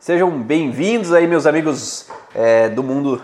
Sejam bem-vindos aí, meus amigos é, do mundo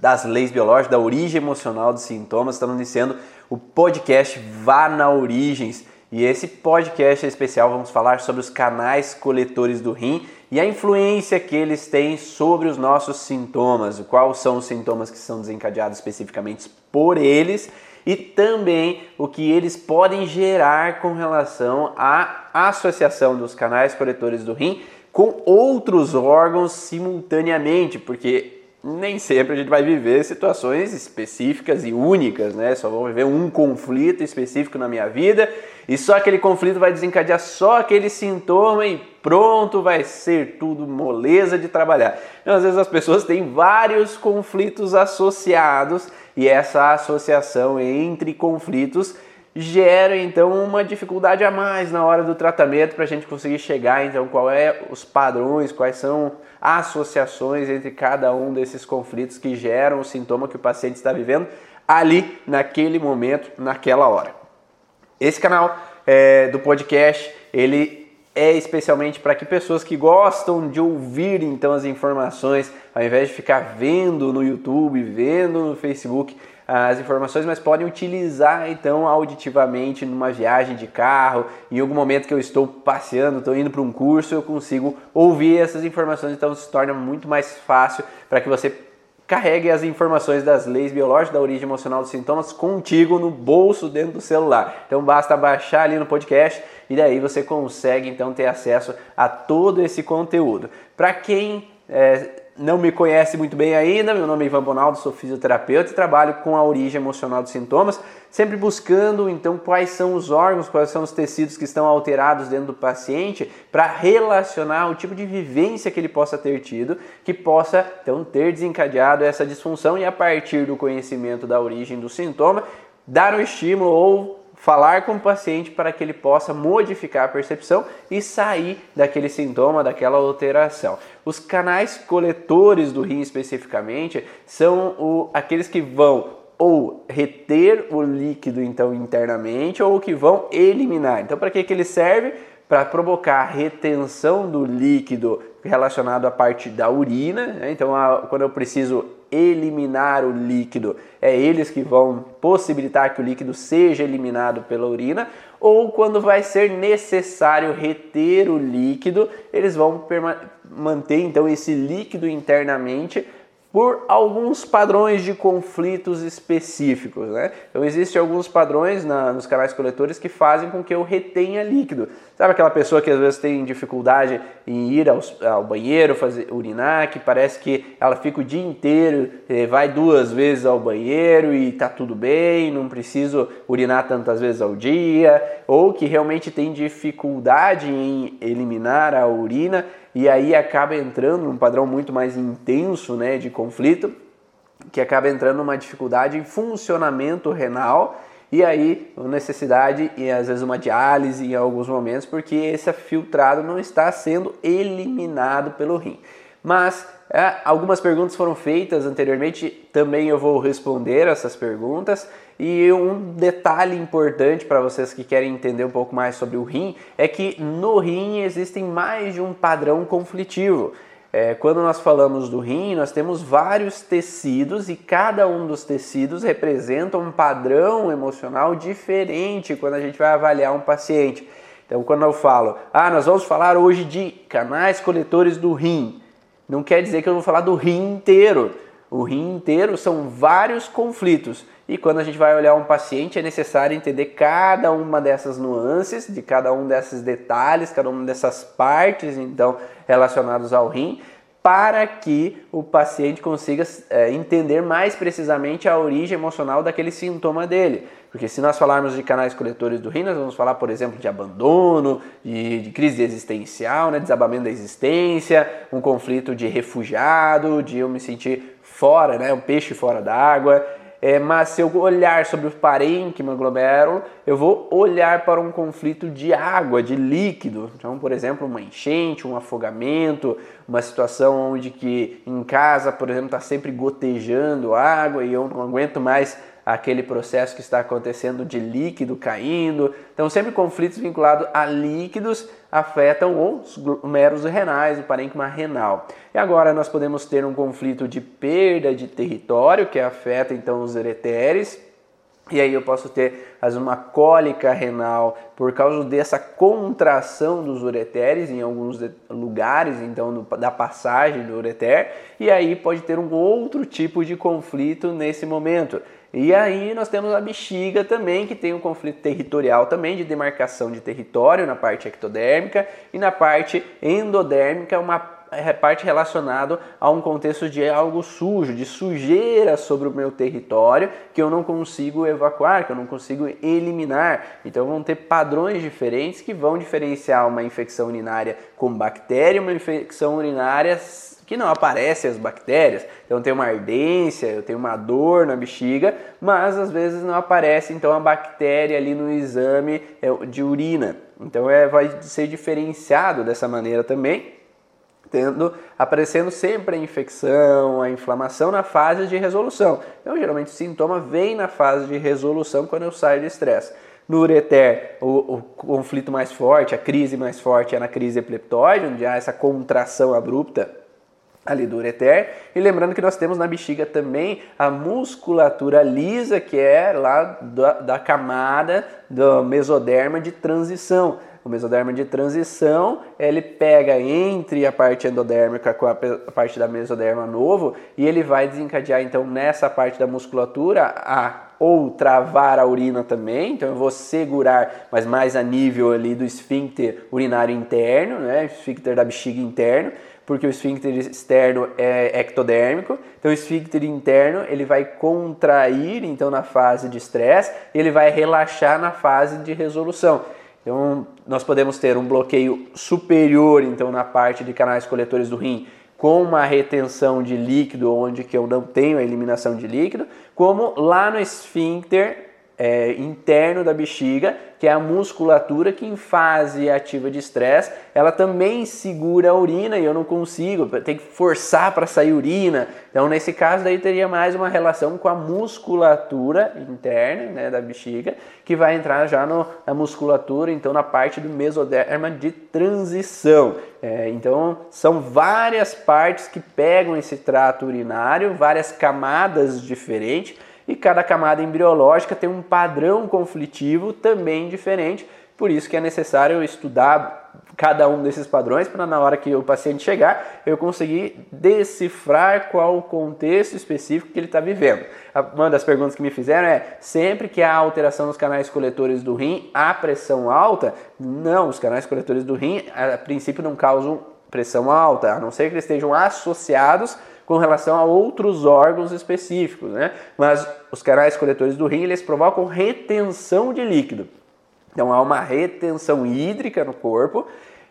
das leis biológicas, da origem emocional dos sintomas. Estamos iniciando o podcast Vá na Origens. E esse podcast é especial, vamos falar sobre os canais coletores do rim e a influência que eles têm sobre os nossos sintomas, quais são os sintomas que são desencadeados especificamente por eles e também o que eles podem gerar com relação à associação dos canais coletores do rim com outros órgãos simultaneamente, porque nem sempre a gente vai viver situações específicas e únicas, né? Só vou viver um conflito específico na minha vida e só aquele conflito vai desencadear só aquele sintoma e pronto, vai ser tudo moleza de trabalhar. Então, às vezes as pessoas têm vários conflitos associados e essa associação entre conflitos gera então uma dificuldade a mais na hora do tratamento para a gente conseguir chegar então qual é os padrões, quais são associações entre cada um desses conflitos que geram o sintoma que o paciente está vivendo ali naquele momento, naquela hora. Esse canal é, do podcast ele é especialmente para que pessoas que gostam de ouvir então as informações, ao invés de ficar vendo no YouTube, vendo no Facebook as informações, mas podem utilizar então auditivamente numa viagem de carro, em algum momento que eu estou passeando, estou indo para um curso, eu consigo ouvir essas informações, então se torna muito mais fácil para que você carregue as informações das leis biológicas da origem emocional dos sintomas contigo no bolso dentro do celular. Então basta baixar ali no podcast e daí você consegue então ter acesso a todo esse conteúdo. Para quem é, não me conhece muito bem ainda, meu nome é Ivan Bonaldo, sou fisioterapeuta e trabalho com a origem emocional dos sintomas, sempre buscando então quais são os órgãos, quais são os tecidos que estão alterados dentro do paciente para relacionar o tipo de vivência que ele possa ter tido, que possa então ter desencadeado essa disfunção e a partir do conhecimento da origem do sintoma, dar um estímulo ou falar com o paciente para que ele possa modificar a percepção e sair daquele sintoma, daquela alteração. Os canais coletores do rim especificamente são o, aqueles que vão ou reter o líquido então internamente ou que vão eliminar. Então para que, que ele serve? Para provocar retenção do líquido relacionado à parte da urina. Né? Então a, quando eu preciso eliminar o líquido, é eles que vão possibilitar que o líquido seja eliminado pela urina, ou quando vai ser necessário reter o líquido, eles vão manter então esse líquido internamente por alguns padrões de conflitos específicos. Né? Então, existem alguns padrões na, nos canais coletores que fazem com que eu retenha líquido. Sabe aquela pessoa que às vezes tem dificuldade em ir ao, ao banheiro, fazer urinar, que parece que ela fica o dia inteiro, eh, vai duas vezes ao banheiro e tá tudo bem, não preciso urinar tantas vezes ao dia, ou que realmente tem dificuldade em eliminar a urina e aí acaba entrando num padrão muito mais intenso né, de conflito, que acaba entrando numa dificuldade em funcionamento renal e aí necessidade e às vezes uma diálise em alguns momentos, porque esse filtrado não está sendo eliminado pelo rim. Mas é, algumas perguntas foram feitas anteriormente, também eu vou responder essas perguntas. E um detalhe importante para vocês que querem entender um pouco mais sobre o rim é que no rim existem mais de um padrão conflitivo. É, quando nós falamos do rim, nós temos vários tecidos e cada um dos tecidos representa um padrão emocional diferente quando a gente vai avaliar um paciente. Então, quando eu falo, ah, nós vamos falar hoje de canais coletores do rim, não quer dizer que eu vou falar do rim inteiro. O rim inteiro são vários conflitos. E quando a gente vai olhar um paciente, é necessário entender cada uma dessas nuances, de cada um desses detalhes, cada uma dessas partes, então, relacionados ao rim, para que o paciente consiga é, entender mais precisamente a origem emocional daquele sintoma dele. Porque se nós falarmos de canais coletores do rim, nós vamos falar, por exemplo, de abandono, de, de crise existencial, né, desabamento da existência, um conflito de refugiado, de eu me sentir fora, né, um peixe fora d'água. É, mas se eu olhar sobre o parênquima glomérulo, eu vou olhar para um conflito de água, de líquido. Então, por exemplo, uma enchente, um afogamento, uma situação onde que em casa, por exemplo, está sempre gotejando água e eu não aguento mais aquele processo que está acontecendo de líquido caindo. Então, sempre conflitos vinculados a líquidos afetam os meros renais, o parênquima renal. E agora nós podemos ter um conflito de perda de território, que afeta então os ureteres, e aí eu posso ter as uma cólica renal por causa dessa contração dos ureteres em alguns lugares, então da passagem do ureter, e aí pode ter um outro tipo de conflito nesse momento. E aí nós temos a bexiga também, que tem um conflito territorial também de demarcação de território na parte ectodérmica e na parte endodérmica uma é parte relacionado a um contexto de algo sujo, de sujeira sobre o meu território que eu não consigo evacuar, que eu não consigo eliminar. Então vão ter padrões diferentes que vão diferenciar uma infecção urinária com bactéria, uma infecção urinária que não aparece as bactérias. Então tem uma ardência, eu tenho uma dor na bexiga, mas às vezes não aparece então a bactéria ali no exame é, de urina. Então é, vai ser diferenciado dessa maneira também tendo, aparecendo sempre a infecção, a inflamação na fase de resolução. Então, geralmente, o sintoma vem na fase de resolução quando eu saio de estresse. No ureter, o, o, conflito mais forte, a crise mais forte é na crise epileptóide, onde há essa contração abrupta ali do ureter. E lembrando que nós temos na bexiga também a musculatura lisa, que é lá da, da camada do mesoderma de transição. O mesoderma de transição, ele pega entre a parte endodérmica com a parte da mesoderma novo e ele vai desencadear então nessa parte da musculatura a ou travar a urina também, então eu vou segurar, mas mais a nível ali do esfíncter urinário interno, né, esfíncter da bexiga interno, porque o esfíncter externo é ectodérmico, então o esfíncter interno ele vai contrair então na fase de estresse, ele vai relaxar na fase de resolução. Então, nós podemos ter um bloqueio superior, então, na parte de canais coletores do rim, com uma retenção de líquido, onde que eu não tenho a eliminação de líquido, como lá no esfíncter é, interno da bexiga, que é a musculatura que em fase ativa de estresse, ela também segura a urina e eu não consigo, tem que forçar para sair urina. Então, nesse caso, daí teria mais uma relação com a musculatura interna né, da bexiga, que vai entrar já no, na musculatura, então na parte do mesoderma de transição. É, então, são várias partes que pegam esse trato urinário, várias camadas diferentes e cada camada embriológica tem um padrão conflitivo também diferente. Por isso que é necessário estudar cada um desses padrões para na hora que o paciente chegar eu conseguir decifrar qual o contexto específico que ele está vivendo. Uma das perguntas que me fizeram é: sempre que há alteração nos canais coletores do rim, há pressão alta? Não, os canais coletores do rim a princípio não causam pressão alta, a não ser que eles estejam associados com relação a outros órgãos específicos, né? Mas os canais coletores do rim, eles provocam retenção de líquido. Então há uma retenção hídrica no corpo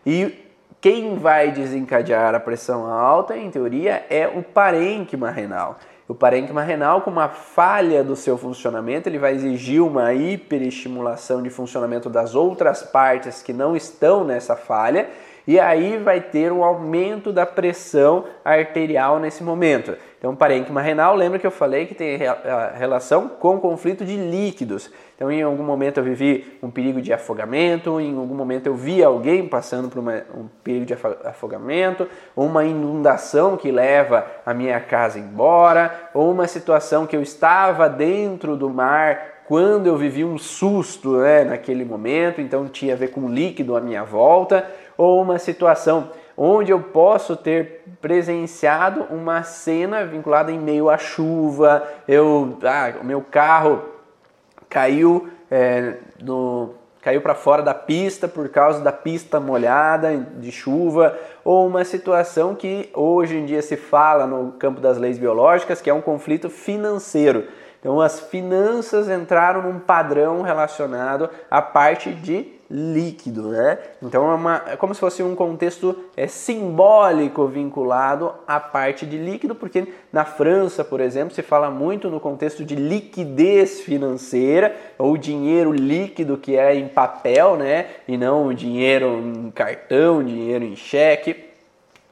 e quem vai desencadear a pressão alta, em teoria, é o parênquima renal. O parênquima renal, com uma falha do seu funcionamento, ele vai exigir uma hiperestimulação de funcionamento das outras partes que não estão nessa falha e aí vai ter um aumento da pressão arterial nesse momento. Então, parênquima renal, lembra que eu falei que tem relação com conflito de líquidos. Então, em algum momento eu vivi um perigo de afogamento, em algum momento eu vi alguém passando por uma, um perigo de afogamento, ou uma inundação que leva a minha casa embora, ou uma situação que eu estava dentro do mar quando eu vivi um susto né, naquele momento, então tinha a ver com líquido à minha volta ou uma situação onde eu posso ter presenciado uma cena vinculada em meio à chuva, eu, ah, o meu carro caiu é, no, caiu para fora da pista por causa da pista molhada de chuva, ou uma situação que hoje em dia se fala no campo das leis biológicas, que é um conflito financeiro. Então as finanças entraram num padrão relacionado à parte de líquido, né? Então é, uma, é como se fosse um contexto é, simbólico vinculado à parte de líquido, porque na França, por exemplo, se fala muito no contexto de liquidez financeira, ou dinheiro líquido que é em papel, né? E não dinheiro em cartão, dinheiro em cheque.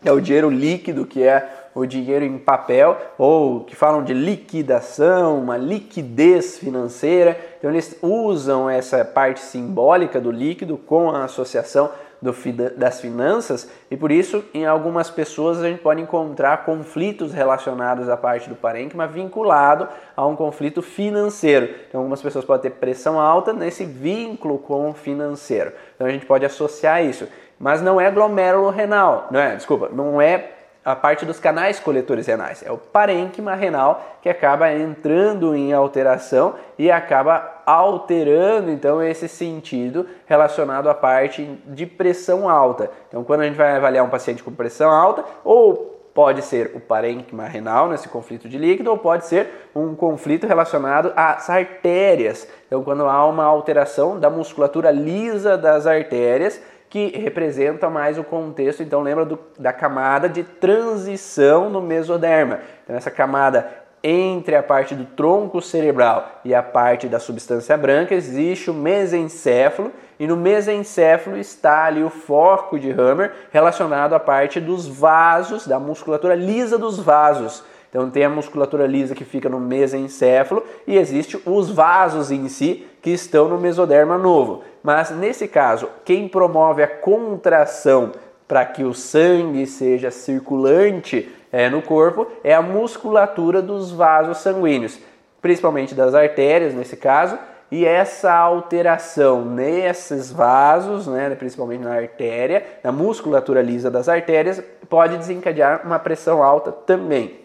é o dinheiro líquido, que é o dinheiro em papel, ou que falam de liquidação, uma liquidez financeira. Então eles usam essa parte simbólica do líquido com a associação do, das finanças e por isso em algumas pessoas a gente pode encontrar conflitos relacionados à parte do parênquima vinculado a um conflito financeiro. Então algumas pessoas podem ter pressão alta nesse vínculo com o financeiro. Então a gente pode associar isso. Mas não é glomérulo renal, não é? Desculpa, não é a parte dos canais coletores renais. É o parênquima renal que acaba entrando em alteração e acaba alterando então esse sentido relacionado à parte de pressão alta. Então, quando a gente vai avaliar um paciente com pressão alta, ou pode ser o parênquima renal nesse conflito de líquido, ou pode ser um conflito relacionado às artérias. Então, quando há uma alteração da musculatura lisa das artérias, que representa mais o contexto, então lembra do, da camada de transição no mesoderma. Então essa camada entre a parte do tronco cerebral e a parte da substância branca existe o mesencéfalo e no mesencéfalo está ali o forco de Hammer relacionado à parte dos vasos, da musculatura lisa dos vasos. Então tem a musculatura lisa que fica no mesencéfalo e existe os vasos em si que estão no mesoderma novo. Mas nesse caso, quem promove a contração para que o sangue seja circulante é, no corpo é a musculatura dos vasos sanguíneos, principalmente das artérias nesse caso, e essa alteração nesses vasos, né, principalmente na artéria, na musculatura lisa das artérias, pode desencadear uma pressão alta também.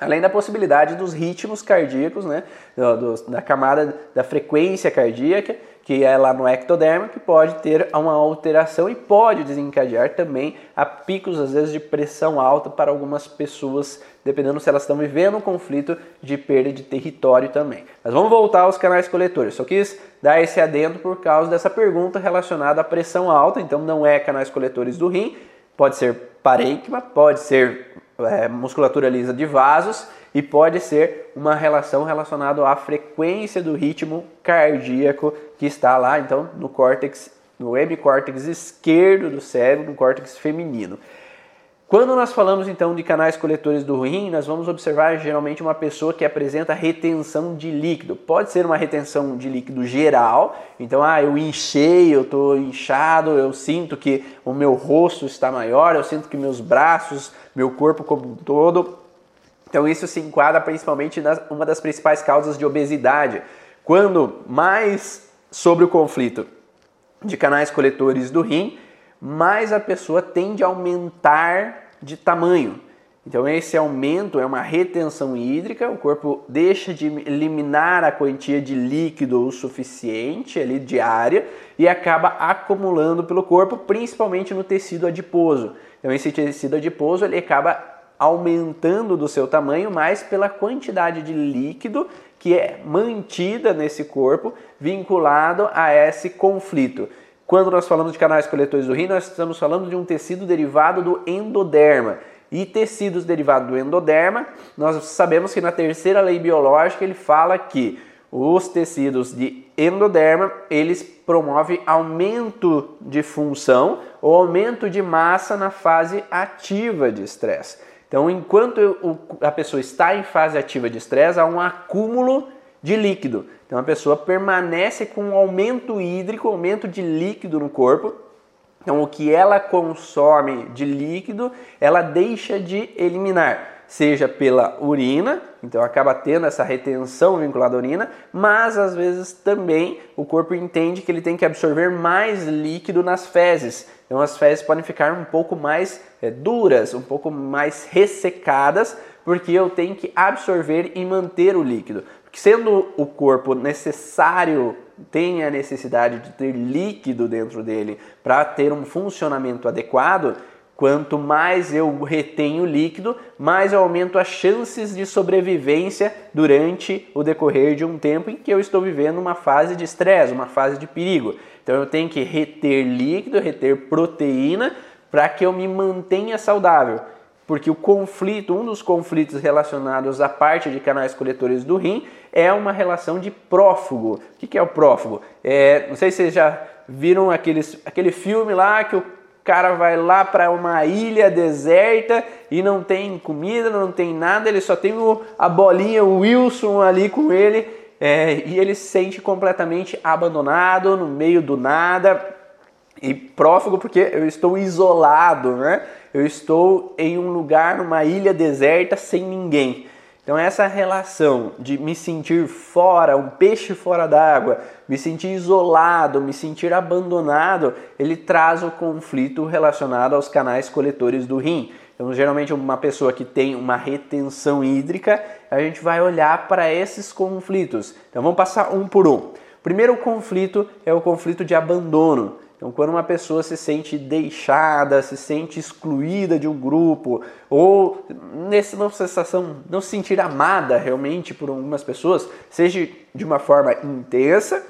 Além da possibilidade dos ritmos cardíacos, né, da camada da frequência cardíaca, que é lá no ectoderma, que pode ter uma alteração e pode desencadear também a picos, às vezes, de pressão alta para algumas pessoas, dependendo se elas estão vivendo um conflito de perda de território também. Mas vamos voltar aos canais coletores. Só quis dar esse adendo por causa dessa pergunta relacionada à pressão alta, então não é canais coletores do rim, pode ser parênquima, pode ser é, musculatura lisa de vasos e pode ser uma relação relacionada à frequência do ritmo cardíaco que está lá, então, no córtex, no hemicórtex esquerdo do cérebro, no córtex feminino. Quando nós falamos então de canais coletores do rim, nós vamos observar geralmente uma pessoa que apresenta retenção de líquido. Pode ser uma retenção de líquido geral, então ah, eu enchei, eu estou inchado, eu sinto que o meu rosto está maior, eu sinto que meus braços, meu corpo como um todo. Então isso se enquadra principalmente nas uma das principais causas de obesidade. Quando mais sobre o conflito de canais coletores do rim, mais a pessoa tende a aumentar de tamanho. Então esse aumento é uma retenção hídrica, o corpo deixa de eliminar a quantia de líquido o suficiente ali diária e acaba acumulando pelo corpo, principalmente no tecido adiposo. Então esse tecido adiposo ele acaba aumentando do seu tamanho mais pela quantidade de líquido que é mantida nesse corpo vinculado a esse conflito. Quando nós falamos de canais coletores do rim, nós estamos falando de um tecido derivado do endoderma. E tecidos derivados do endoderma, nós sabemos que na terceira lei biológica ele fala que os tecidos de endoderma, eles promovem aumento de função ou aumento de massa na fase ativa de estresse. Então, enquanto a pessoa está em fase ativa de estresse, há um acúmulo de líquido. Então a pessoa permanece com um aumento hídrico, aumento de líquido no corpo. Então o que ela consome de líquido, ela deixa de eliminar, seja pela urina, então acaba tendo essa retenção vinculada à urina, mas às vezes também o corpo entende que ele tem que absorver mais líquido nas fezes. Então as fezes podem ficar um pouco mais é, duras, um pouco mais ressecadas, porque eu tenho que absorver e manter o líquido sendo o corpo necessário, tem a necessidade de ter líquido dentro dele para ter um funcionamento adequado, quanto mais eu retenho líquido, mais eu aumento as chances de sobrevivência durante o decorrer de um tempo em que eu estou vivendo uma fase de estresse, uma fase de perigo. Então eu tenho que reter líquido, reter proteína para que eu me mantenha saudável porque o conflito, um dos conflitos relacionados à parte de canais coletores do rim é uma relação de prófugo. O que é o prófugo? É, não sei se vocês já viram aqueles, aquele filme lá que o cara vai lá para uma ilha deserta e não tem comida, não tem nada, ele só tem o, a bolinha, o Wilson ali com ele, é, e ele se sente completamente abandonado, no meio do nada, e prófugo porque eu estou isolado, né? Eu estou em um lugar, numa ilha deserta, sem ninguém. Então essa relação de me sentir fora, um peixe fora d'água, me sentir isolado, me sentir abandonado, ele traz o conflito relacionado aos canais coletores do rim. Então, geralmente, uma pessoa que tem uma retenção hídrica, a gente vai olhar para esses conflitos. Então, vamos passar um por um. O primeiro conflito é o conflito de abandono. Então, quando uma pessoa se sente deixada, se sente excluída de um grupo, ou nessa sensação não se sentir amada realmente por algumas pessoas, seja de uma forma intensa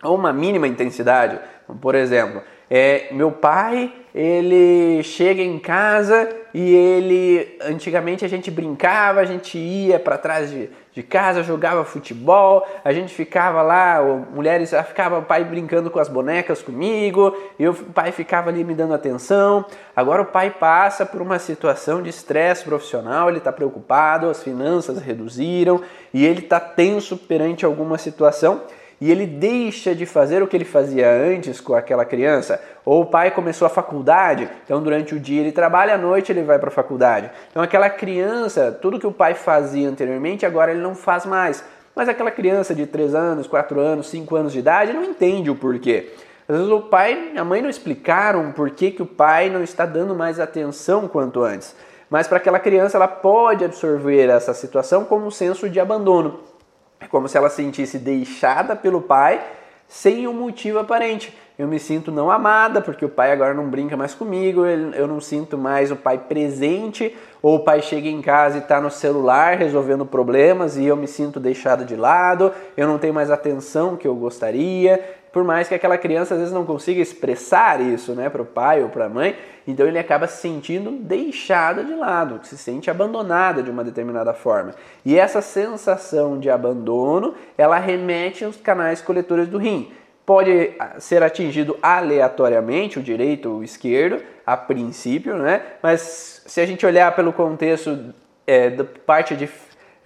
ou uma mínima intensidade. Por exemplo, é, meu pai, ele chega em casa e ele, antigamente a gente brincava, a gente ia para trás de, de casa, jogava futebol, a gente ficava lá, mulheres, ficava o pai brincando com as bonecas comigo, e o pai ficava ali me dando atenção. Agora o pai passa por uma situação de estresse profissional, ele está preocupado, as finanças reduziram e ele está tenso perante alguma situação e ele deixa de fazer o que ele fazia antes com aquela criança, ou o pai começou a faculdade, então durante o dia ele trabalha, à noite ele vai para a faculdade. Então aquela criança, tudo que o pai fazia anteriormente, agora ele não faz mais. Mas aquela criança de 3 anos, 4 anos, 5 anos de idade não entende o porquê. Às vezes o pai e a mãe não explicaram por que, que o pai não está dando mais atenção quanto antes. Mas para aquela criança ela pode absorver essa situação como um senso de abandono. É como se ela sentisse deixada pelo pai sem um motivo aparente. Eu me sinto não amada porque o pai agora não brinca mais comigo, eu não sinto mais o pai presente, ou o pai chega em casa e está no celular resolvendo problemas e eu me sinto deixada de lado, eu não tenho mais a atenção que eu gostaria, por mais que aquela criança às vezes não consiga expressar isso né, para o pai ou para a mãe, então ele acaba se sentindo deixado de lado, se sente abandonada de uma determinada forma. E essa sensação de abandono, ela remete aos canais coletores do rim. Pode ah, ser atingido aleatoriamente, o direito ou o esquerdo, a princípio, né? mas se a gente olhar pelo contexto é, da parte de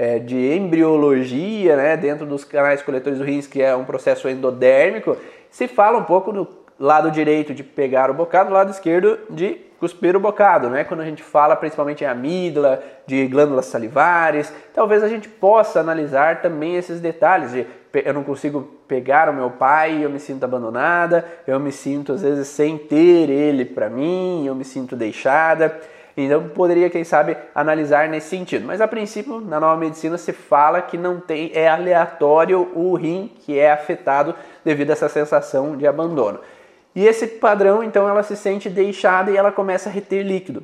é, de embriologia, né, dentro dos canais coletores do rins, que é um processo endodérmico, se fala um pouco do lado direito de pegar o bocado, do lado esquerdo de cuspir o bocado, né? Quando a gente fala principalmente em amígdala, de glândulas salivares, talvez a gente possa analisar também esses detalhes de eu não consigo pegar o meu pai, eu me sinto abandonada, eu me sinto às vezes sem ter ele para mim, eu me sinto deixada. Então poderia, quem sabe, analisar nesse sentido. Mas a princípio, na nova medicina se fala que não tem, é aleatório o rim que é afetado devido a essa sensação de abandono. E esse padrão, então, ela se sente deixada e ela começa a reter líquido.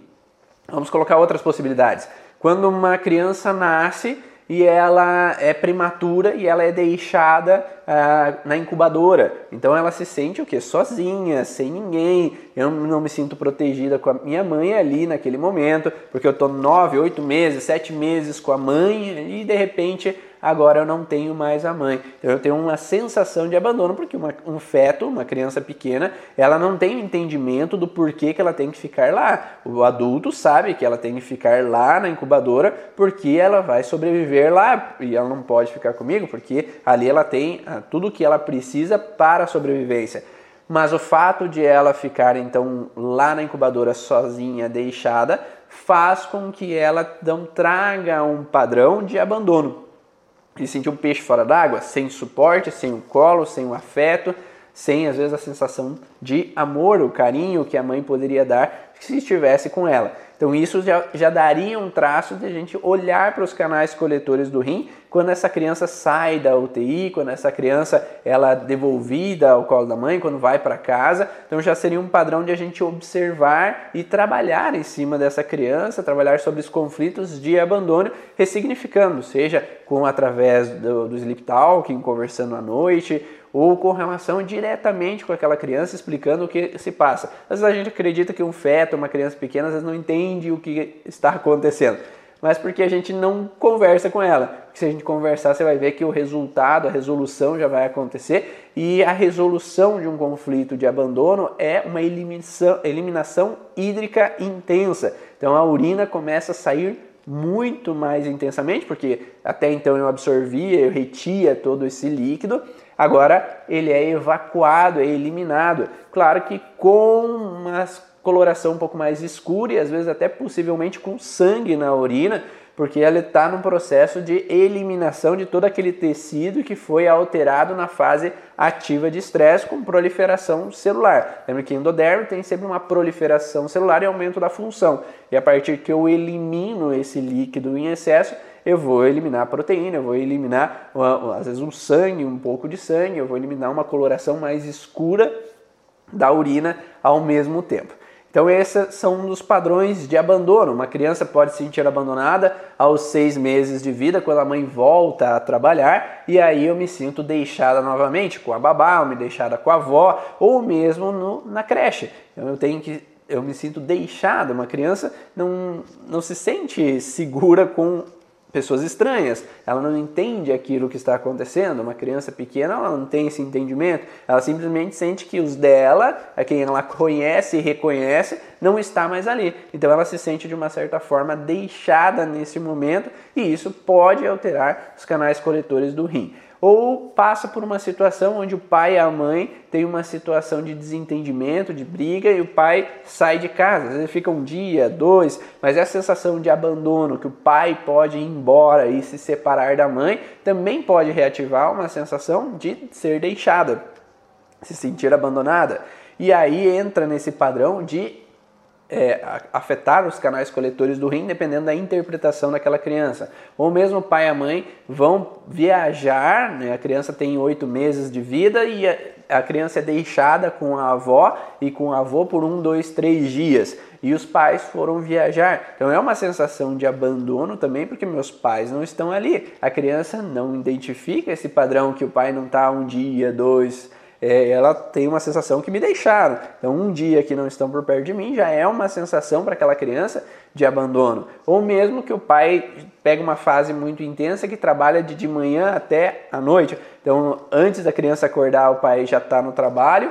Vamos colocar outras possibilidades. Quando uma criança nasce, e ela é prematura e ela é deixada ah, na incubadora. Então ela se sente o que? Sozinha, sem ninguém. Eu não me sinto protegida com a minha mãe ali naquele momento, porque eu estou nove, oito meses, sete meses com a mãe e de repente agora eu não tenho mais a mãe. Então eu tenho uma sensação de abandono, porque uma, um feto, uma criança pequena, ela não tem entendimento do porquê que ela tem que ficar lá. O adulto sabe que ela tem que ficar lá na incubadora porque ela vai sobreviver lá e ela não pode ficar comigo porque ali ela tem ah, tudo o que ela precisa para a sobrevivência. Mas o fato de ela ficar então lá na incubadora sozinha, deixada, faz com que ela não traga um padrão de abandono de sentir um peixe fora d'água, sem suporte, sem o colo, sem o afeto, sem às vezes a sensação de amor, o carinho que a mãe poderia dar se estivesse com ela. Então isso já, já daria um traço de a gente olhar para os canais coletores do rim quando essa criança sai da UTI, quando essa criança ela é devolvida ao colo da mãe, quando vai para casa. Então já seria um padrão de a gente observar e trabalhar em cima dessa criança, trabalhar sobre os conflitos de abandono, ressignificando, seja com através do, do sleep talking, conversando à noite, ou com relação diretamente com aquela criança, explicando o que se passa. Às vezes a gente acredita que um feto, uma criança pequena, às vezes não entende o que está acontecendo. mas porque a gente não conversa com ela. Porque se a gente conversar, você vai ver que o resultado, a resolução já vai acontecer e a resolução de um conflito de abandono é uma eliminação, eliminação hídrica intensa. Então a urina começa a sair muito mais intensamente, porque até então eu absorvia, eu retia todo esse líquido, agora ele é evacuado, é eliminado. Claro que com uma coloração um pouco mais escura e às vezes até possivelmente com sangue na urina, porque ela está num processo de eliminação de todo aquele tecido que foi alterado na fase ativa de estresse com proliferação celular. Lembra que endoderme tem sempre uma proliferação celular e aumento da função. E a partir que eu elimino esse líquido em excesso, eu vou eliminar a proteína, eu vou eliminar às vezes um sangue, um pouco de sangue, eu vou eliminar uma coloração mais escura da urina ao mesmo tempo. Então, esses são dos padrões de abandono. Uma criança pode se sentir abandonada aos seis meses de vida, quando a mãe volta a trabalhar, e aí eu me sinto deixada novamente com a babá, ou me deixada com a avó, ou mesmo no, na creche. Então, eu tenho que eu me sinto deixada. Uma criança não, não se sente segura com pessoas estranhas, ela não entende aquilo que está acontecendo. Uma criança pequena, ela não tem esse entendimento, ela simplesmente sente que os dela, a quem ela conhece e reconhece, não está mais ali. Então ela se sente de uma certa forma deixada nesse momento e isso pode alterar os canais coletores do rim ou passa por uma situação onde o pai e a mãe têm uma situação de desentendimento, de briga, e o pai sai de casa. Às vezes fica um dia, dois, mas essa sensação de abandono, que o pai pode ir embora e se separar da mãe, também pode reativar uma sensação de ser deixada, se sentir abandonada. E aí entra nesse padrão de é, afetar os canais coletores do rim, dependendo da interpretação daquela criança. Ou mesmo o pai e a mãe vão viajar, né? a criança tem oito meses de vida e a, a, criança é deixada com a avó e com o avô por um, dois, três dias. E os pais foram viajar. Então é uma sensação de abandono também, porque meus pais não estão ali. A criança não identifica esse padrão que o pai não está um dia, dois, é, ela tem uma sensação que me deixaram. Então, um dia que não estão por perto de mim já é uma sensação para aquela criança de abandono. Ou mesmo que o pai pega uma fase muito intensa que trabalha de, de manhã até a noite. Então, antes da criança acordar, o pai já está no trabalho.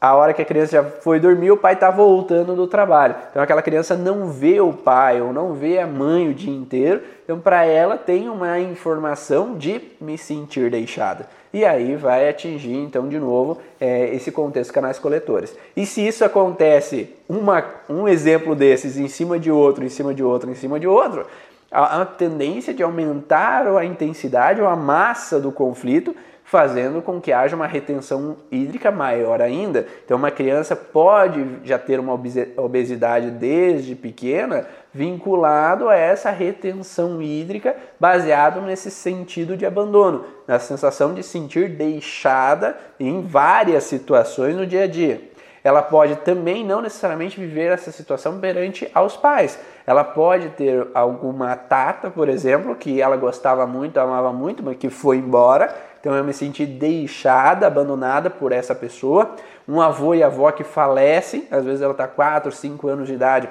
A hora que a criança já foi dormir, o pai está voltando do trabalho. Então, aquela criança não vê o pai ou não vê a mãe o dia inteiro. Então, para ela, tem uma informação de me sentir deixada e aí vai atingir então de novo é, esse contexto canais coletores. E se isso acontece uma, um exemplo desses em cima de outro, em cima de outro, em cima de outro, a, a tendência de aumentar a intensidade ou a massa do conflito fazendo com que haja uma retenção hídrica maior ainda. Então, uma criança pode já ter uma obesidade desde pequena vinculado a essa retenção hídrica, baseado nesse sentido de abandono, na sensação de sentir deixada em várias situações no dia a dia. Ela pode também não necessariamente viver essa situação perante aos pais. Ela pode ter alguma tata, por exemplo, que ela gostava muito, amava muito, mas que foi embora então eu me senti deixada, abandonada por essa pessoa. Um avô e avó que falecem, às vezes ela está 4, 5 anos de idade,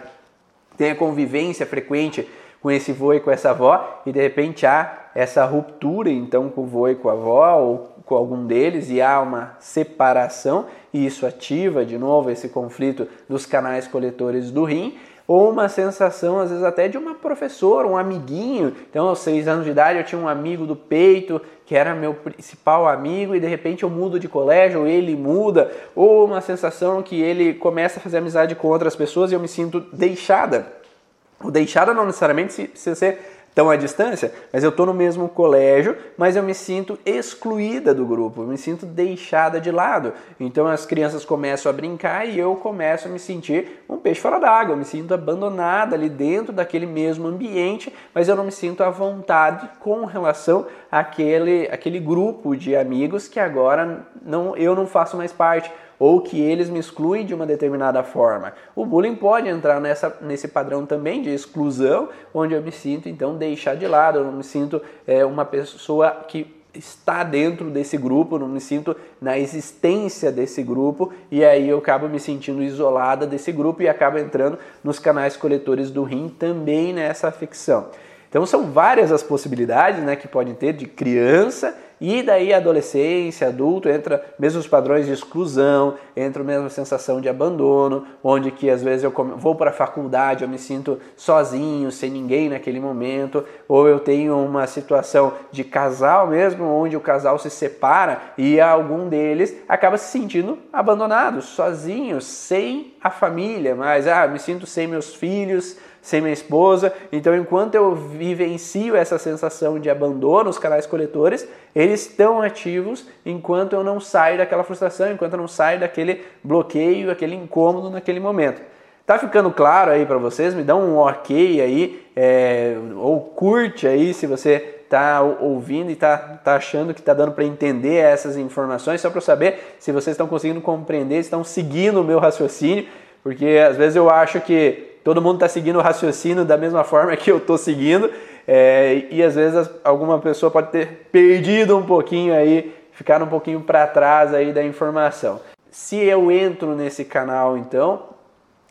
tem a convivência frequente com esse avô e com essa avó, e de repente há essa ruptura então com o avô e com a avó, ou com algum deles, e há uma separação, e isso ativa de novo esse conflito dos canais coletores do rim, ou uma sensação, às vezes, até de uma professora, um amiguinho. Então, aos seis anos de idade, eu tinha um amigo do peito que era meu principal amigo e de repente eu mudo de colégio, ou ele muda, ou uma sensação que ele começa a fazer amizade com outras pessoas e eu me sinto deixada. O deixada não necessariamente precisa ser tão à distância, mas eu estou no mesmo colégio, mas eu me sinto excluída do grupo, eu me sinto deixada de lado. Então as crianças começam a brincar e eu começo a me sentir um peixe fora d'água, eu me sinto abandonada ali dentro daquele mesmo ambiente, mas eu não me sinto à vontade com relação àquele, àquele grupo de amigos que agora não, eu não faço mais parte ou que eles me excluem de uma determinada forma. O bullying pode entrar nessa, nesse padrão também de exclusão, onde eu me sinto então deixar de lado, eu não me sinto é, uma pessoa que estar dentro desse grupo, não me sinto na existência desse grupo e aí eu acabo me sentindo isolada desse grupo e acabo entrando nos canais coletores do rim também nessa afecção. Então são várias as possibilidades né, que podem ter de criança e daí adolescência, adulto, entra mesmo os padrões de exclusão, entra a mesma sensação de abandono, onde que às vezes eu vou para a faculdade, eu me sinto sozinho, sem ninguém naquele momento, ou eu tenho uma situação de casal mesmo, onde o casal se separa e algum deles acaba se sentindo abandonado, sozinho, sem a família, mas ah, me sinto sem meus filhos, sem minha esposa. Então, enquanto eu vivencio essa sensação de abandono, os canais coletores, eles estão ativos enquanto eu não saio daquela frustração, enquanto eu não saio daquele bloqueio, aquele incômodo naquele momento. Tá ficando claro aí para vocês? Me dá um ok aí, é, ou curte aí se você está ouvindo e está tá achando que está dando para entender essas informações, só para saber se vocês estão conseguindo compreender, estão seguindo o meu raciocínio, porque às vezes eu acho que todo mundo está seguindo o raciocínio da mesma forma que eu estou seguindo, é, e às vezes alguma pessoa pode ter perdido um pouquinho aí, ficar um pouquinho para trás aí da informação. Se eu entro nesse canal, então,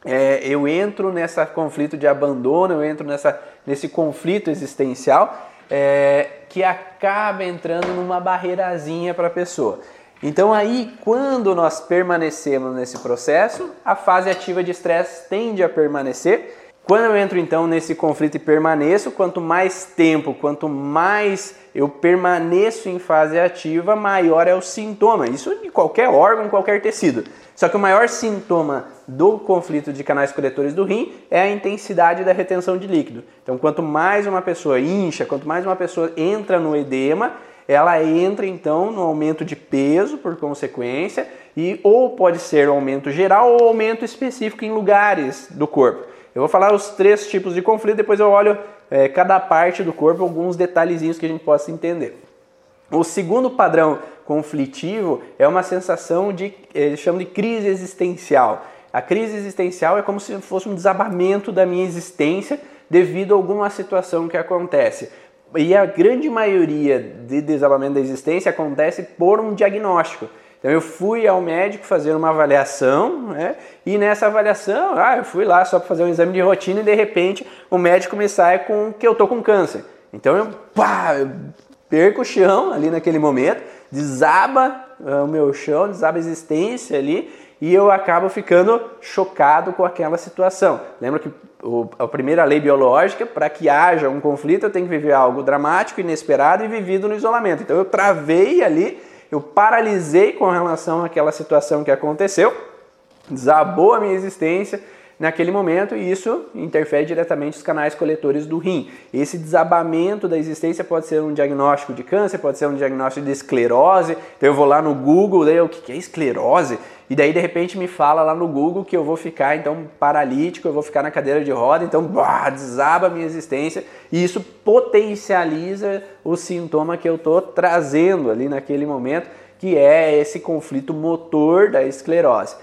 é, eu entro nesse conflito de abandono, eu entro nessa, nesse conflito existencial é, que acaba entrando numa barreirazinha para a pessoa. Então aí, quando nós permanecemos nesse processo, a fase ativa de estresse tende a permanecer. Quando eu entro então nesse conflito e permaneço, quanto mais tempo, quanto mais eu permaneço em fase ativa, maior é o sintoma. Isso de qualquer órgão, qualquer tecido. Só que o maior sintoma do conflito de canais coletores do rim é a intensidade da retenção de líquido. Então, quanto mais uma pessoa incha, quanto mais uma pessoa entra no edema, ela entra então no aumento de peso por consequência e ou pode ser um aumento geral ou aumento específico em lugares do corpo. Eu vou falar os três tipos de conflito, depois eu olho é, cada parte do corpo, alguns detalhezinhos que a gente possa entender. O segundo padrão conflitivo é uma sensação de, eles chamam de crise existencial. A crise existencial é como se fosse um desabamento da minha existência devido a alguma situação que acontece. E a grande maioria de desabamento da existência acontece por um diagnóstico. Então eu fui ao médico fazer uma avaliação, né? E nessa avaliação, ah, eu fui lá só para fazer um exame de rotina e de repente o médico me sai com que eu tô com câncer. Então eu, pá, eu perco o chão ali naquele momento, desaba uh, o meu chão, desaba a existência ali e eu acabo ficando chocado com aquela situação. Lembra que o, a primeira lei biológica, para que haja um conflito, eu tenho que viver algo dramático, inesperado e vivido no isolamento. Então eu travei ali, eu paralisei com relação àquela situação que aconteceu, desabou a minha existência naquele momento e isso interfere diretamente nos canais coletores do rim. Esse desabamento da existência pode ser um diagnóstico de câncer, pode ser um diagnóstico de esclerose. Então eu vou lá no Google, daí o que é esclerose? E daí de repente me fala lá no Google que eu vou ficar então paralítico, eu vou ficar na cadeira de roda, então bah, desaba a minha existência e isso potencializa o sintoma que eu estou trazendo ali naquele momento, que é esse conflito motor da esclerose.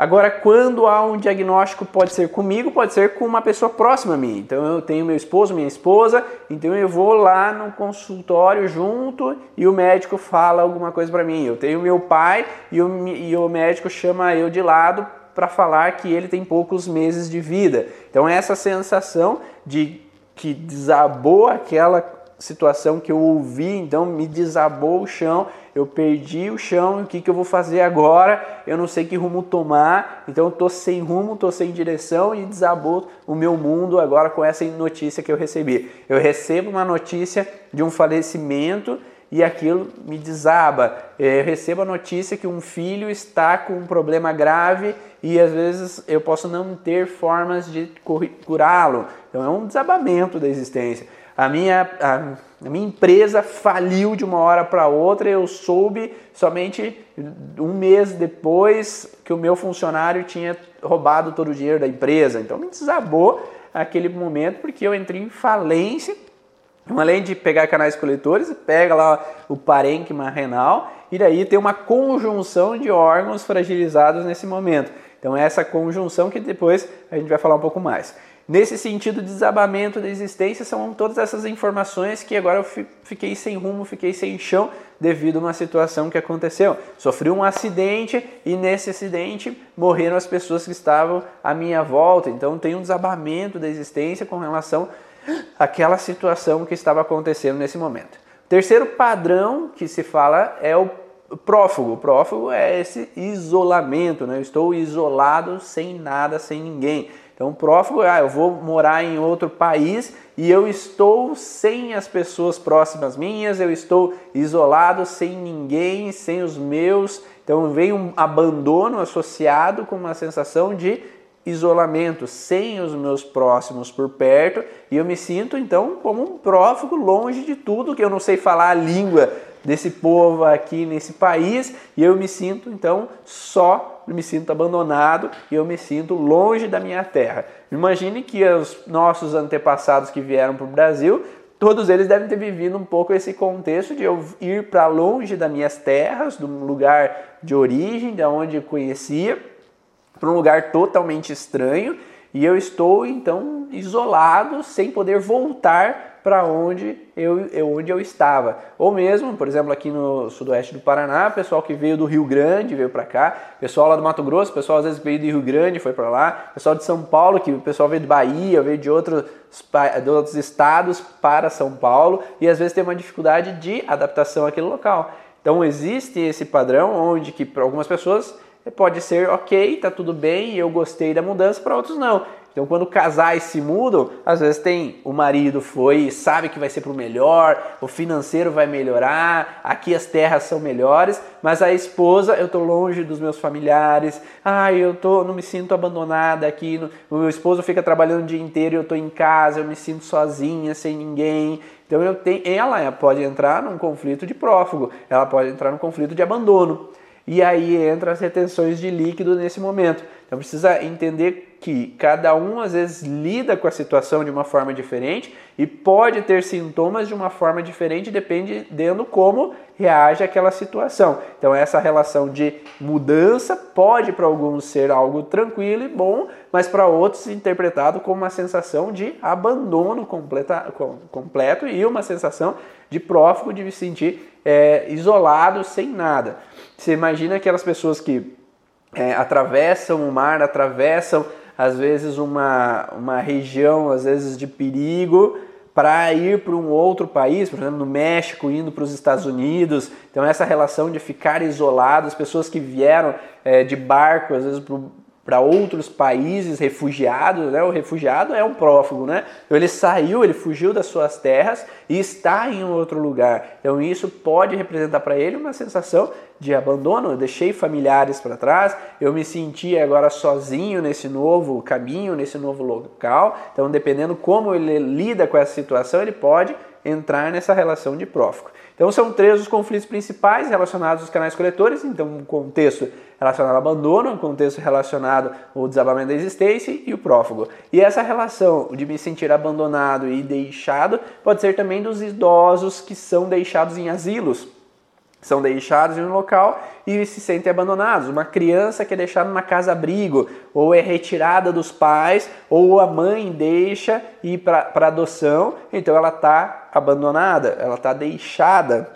Agora, quando há um diagnóstico, pode ser comigo, pode ser com uma pessoa próxima a mim. Então, eu tenho meu esposo, minha esposa, então eu vou lá no consultório junto e o médico fala alguma coisa para mim. Eu tenho meu pai e o, e o médico chama eu de lado para falar que ele tem poucos meses de vida. Então, essa sensação de que desabou aquela situação que eu ouvi, então me desabou o chão, eu perdi o chão, o que, que eu vou fazer agora? Eu não sei que rumo tomar, então eu tô sem rumo, tô sem direção e desabou o meu mundo agora com essa notícia que eu recebi. Eu recebo uma notícia de um falecimento e aquilo me desaba. Eu recebo a notícia que um filho está com um problema grave e às vezes eu posso não ter formas de curá-lo. Então é um desabamento da existência a minha, a, minha empresa faliu de uma hora para outra, eu soube somente um mês depois que o meu funcionário tinha roubado todo o dinheiro da empresa. Então me desabou aquele momento porque eu entrei em falência. Além de pegar canais coletores, pega lá o parênquima renal e daí tem uma conjunção de órgãos fragilizados nesse momento. Então essa conjunção que depois a gente vai falar um pouco mais. Nesse sentido, desabamento da existência são todas essas informações que agora eu fiquei sem rumo, fiquei sem chão devido a uma situação que aconteceu. Sofri um acidente e nesse acidente morreram as pessoas que estavam à minha volta. Então tem um desabamento da existência com relação àquela situação que estava acontecendo nesse momento. Terceiro padrão que se fala é o prófugo. O prófugo é esse isolamento, né? Eu estou isolado sem nada, sem ninguém. Então, prófugo, ah, eu vou morar em outro país e eu estou sem as pessoas próximas minhas, eu estou isolado, sem ninguém, sem os meus. Então, vem um abandono associado com uma sensação de isolamento, sem os meus próximos por perto, e eu me sinto então como um prófugo, longe de tudo, que eu não sei falar a língua desse povo aqui nesse país, e eu me sinto então só me sinto abandonado e eu me sinto longe da minha terra. Imagine que os nossos antepassados que vieram para o Brasil, todos eles devem ter vivido um pouco esse contexto de eu ir para longe das minhas terras, do lugar de origem, de onde eu conhecia, para um lugar totalmente estranho, e eu estou então isolado, sem poder voltar para onde eu, onde eu estava. Ou mesmo, por exemplo, aqui no sudoeste do Paraná, pessoal que veio do Rio Grande veio para cá, pessoal lá do Mato Grosso, pessoal às vezes veio do Rio Grande foi para lá, pessoal de São Paulo, que o pessoal veio de Bahia, veio de outros, de outros estados para São Paulo e às vezes tem uma dificuldade de adaptação àquele local. Então existe esse padrão onde que para algumas pessoas pode ser ok, tá tudo bem, eu gostei da mudança, para outros não. Então, quando casais se mudam, às vezes tem o marido foi, sabe que vai ser para o melhor, o financeiro vai melhorar, aqui as terras são melhores, mas a esposa, eu estou longe dos meus familiares, ah, eu tô, não me sinto abandonada aqui, o meu esposo fica trabalhando o dia inteiro, eu estou em casa, eu me sinto sozinha, sem ninguém. Então, eu tenho, ela pode entrar num conflito de prófugo, ela pode entrar num conflito de abandono. E aí entra as retenções de líquido nesse momento. Então precisa entender que cada um às vezes lida com a situação de uma forma diferente e pode ter sintomas de uma forma diferente dependendo como reage àquela situação. Então essa relação de mudança pode para alguns ser algo tranquilo e bom, mas para outros interpretado como uma sensação de abandono completa, completo e uma sensação de prófugo, de se sentir é, isolado, sem nada. Você imagina aquelas pessoas que é, atravessam o mar, atravessam às vezes uma, uma região, às vezes de perigo, para ir para um outro país, por exemplo, no México, indo para os Estados Unidos. Então, essa relação de ficar isolado, as pessoas que vieram é, de barco, às vezes para outros países refugiados, né? O refugiado é um prófugo, né? Então ele saiu, ele fugiu das suas terras e está em outro lugar. Então isso pode representar para ele uma sensação de abandono. Eu deixei familiares para trás, eu me senti agora sozinho nesse novo caminho, nesse novo local. Então, dependendo como ele lida com essa situação, ele pode entrar nessa relação de prófugo. Então são três os conflitos principais relacionados aos canais coletores, então um contexto relacionado ao abandono, um contexto relacionado ao desabamento da existência e o prófugo. E essa relação de me sentir abandonado e deixado pode ser também dos idosos que são deixados em asilos são deixados em um local e se sentem abandonados. Uma criança que é deixada numa casa-abrigo, ou é retirada dos pais, ou a mãe deixa ir para adoção, então ela está abandonada, ela está deixada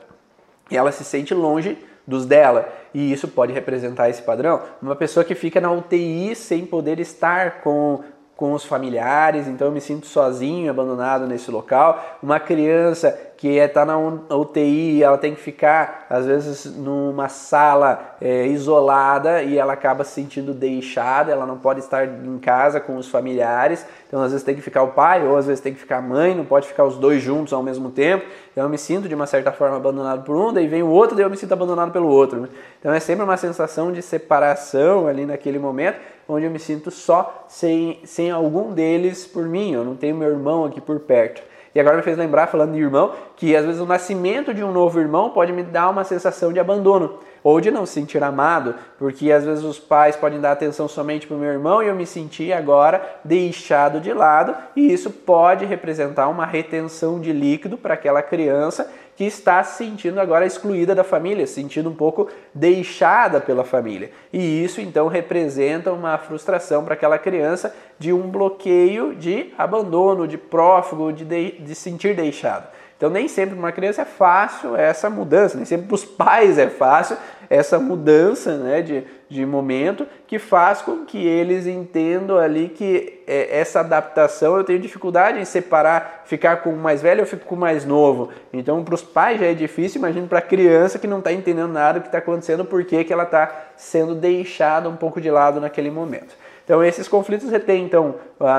e ela se sente longe dos dela. E isso pode representar esse padrão. Uma pessoa que fica na UTI sem poder estar com com os familiares, então eu me sinto sozinho, abandonado nesse local. Uma criança que está é, na UTI, ela tem que ficar, às vezes, numa sala é, isolada e ela acaba se sentindo deixada, ela não pode estar em casa com os familiares, então às vezes tem que ficar o pai ou às vezes tem que ficar a mãe, não pode ficar os dois juntos ao mesmo tempo. Então eu me sinto, de uma certa forma, abandonado por um, daí vem o outro, daí eu me sinto abandonado pelo outro. Né? Então é sempre uma sensação de separação ali naquele momento, onde eu me sinto só sem, sem algum deles por mim, eu não tenho meu irmão aqui por perto. E agora me fez lembrar, falando de irmão, que às vezes o nascimento de um novo irmão pode me dar uma sensação de abandono ou de não se sentir amado, porque às vezes os pais podem dar atenção somente para o meu irmão e eu me sentir agora deixado de lado, e isso pode representar uma retenção de líquido para aquela criança que está se sentindo agora excluída da família, se sentindo um pouco deixada pela família. E isso então representa uma frustração para aquela criança de um bloqueio de abandono, de prófugo, de, de, de sentir deixado. Então, nem sempre para uma criança é fácil essa mudança, nem sempre para os pais é fácil essa mudança né, de, de momento que faz com que eles entendam ali que é, essa adaptação eu tenho dificuldade em separar, ficar com o mais velho ou fico com o mais novo. Então, para os pais já é difícil, imagina para a criança que não está entendendo nada do que está acontecendo, por que ela está sendo deixada um pouco de lado naquele momento. Então, esses conflitos retêm, então,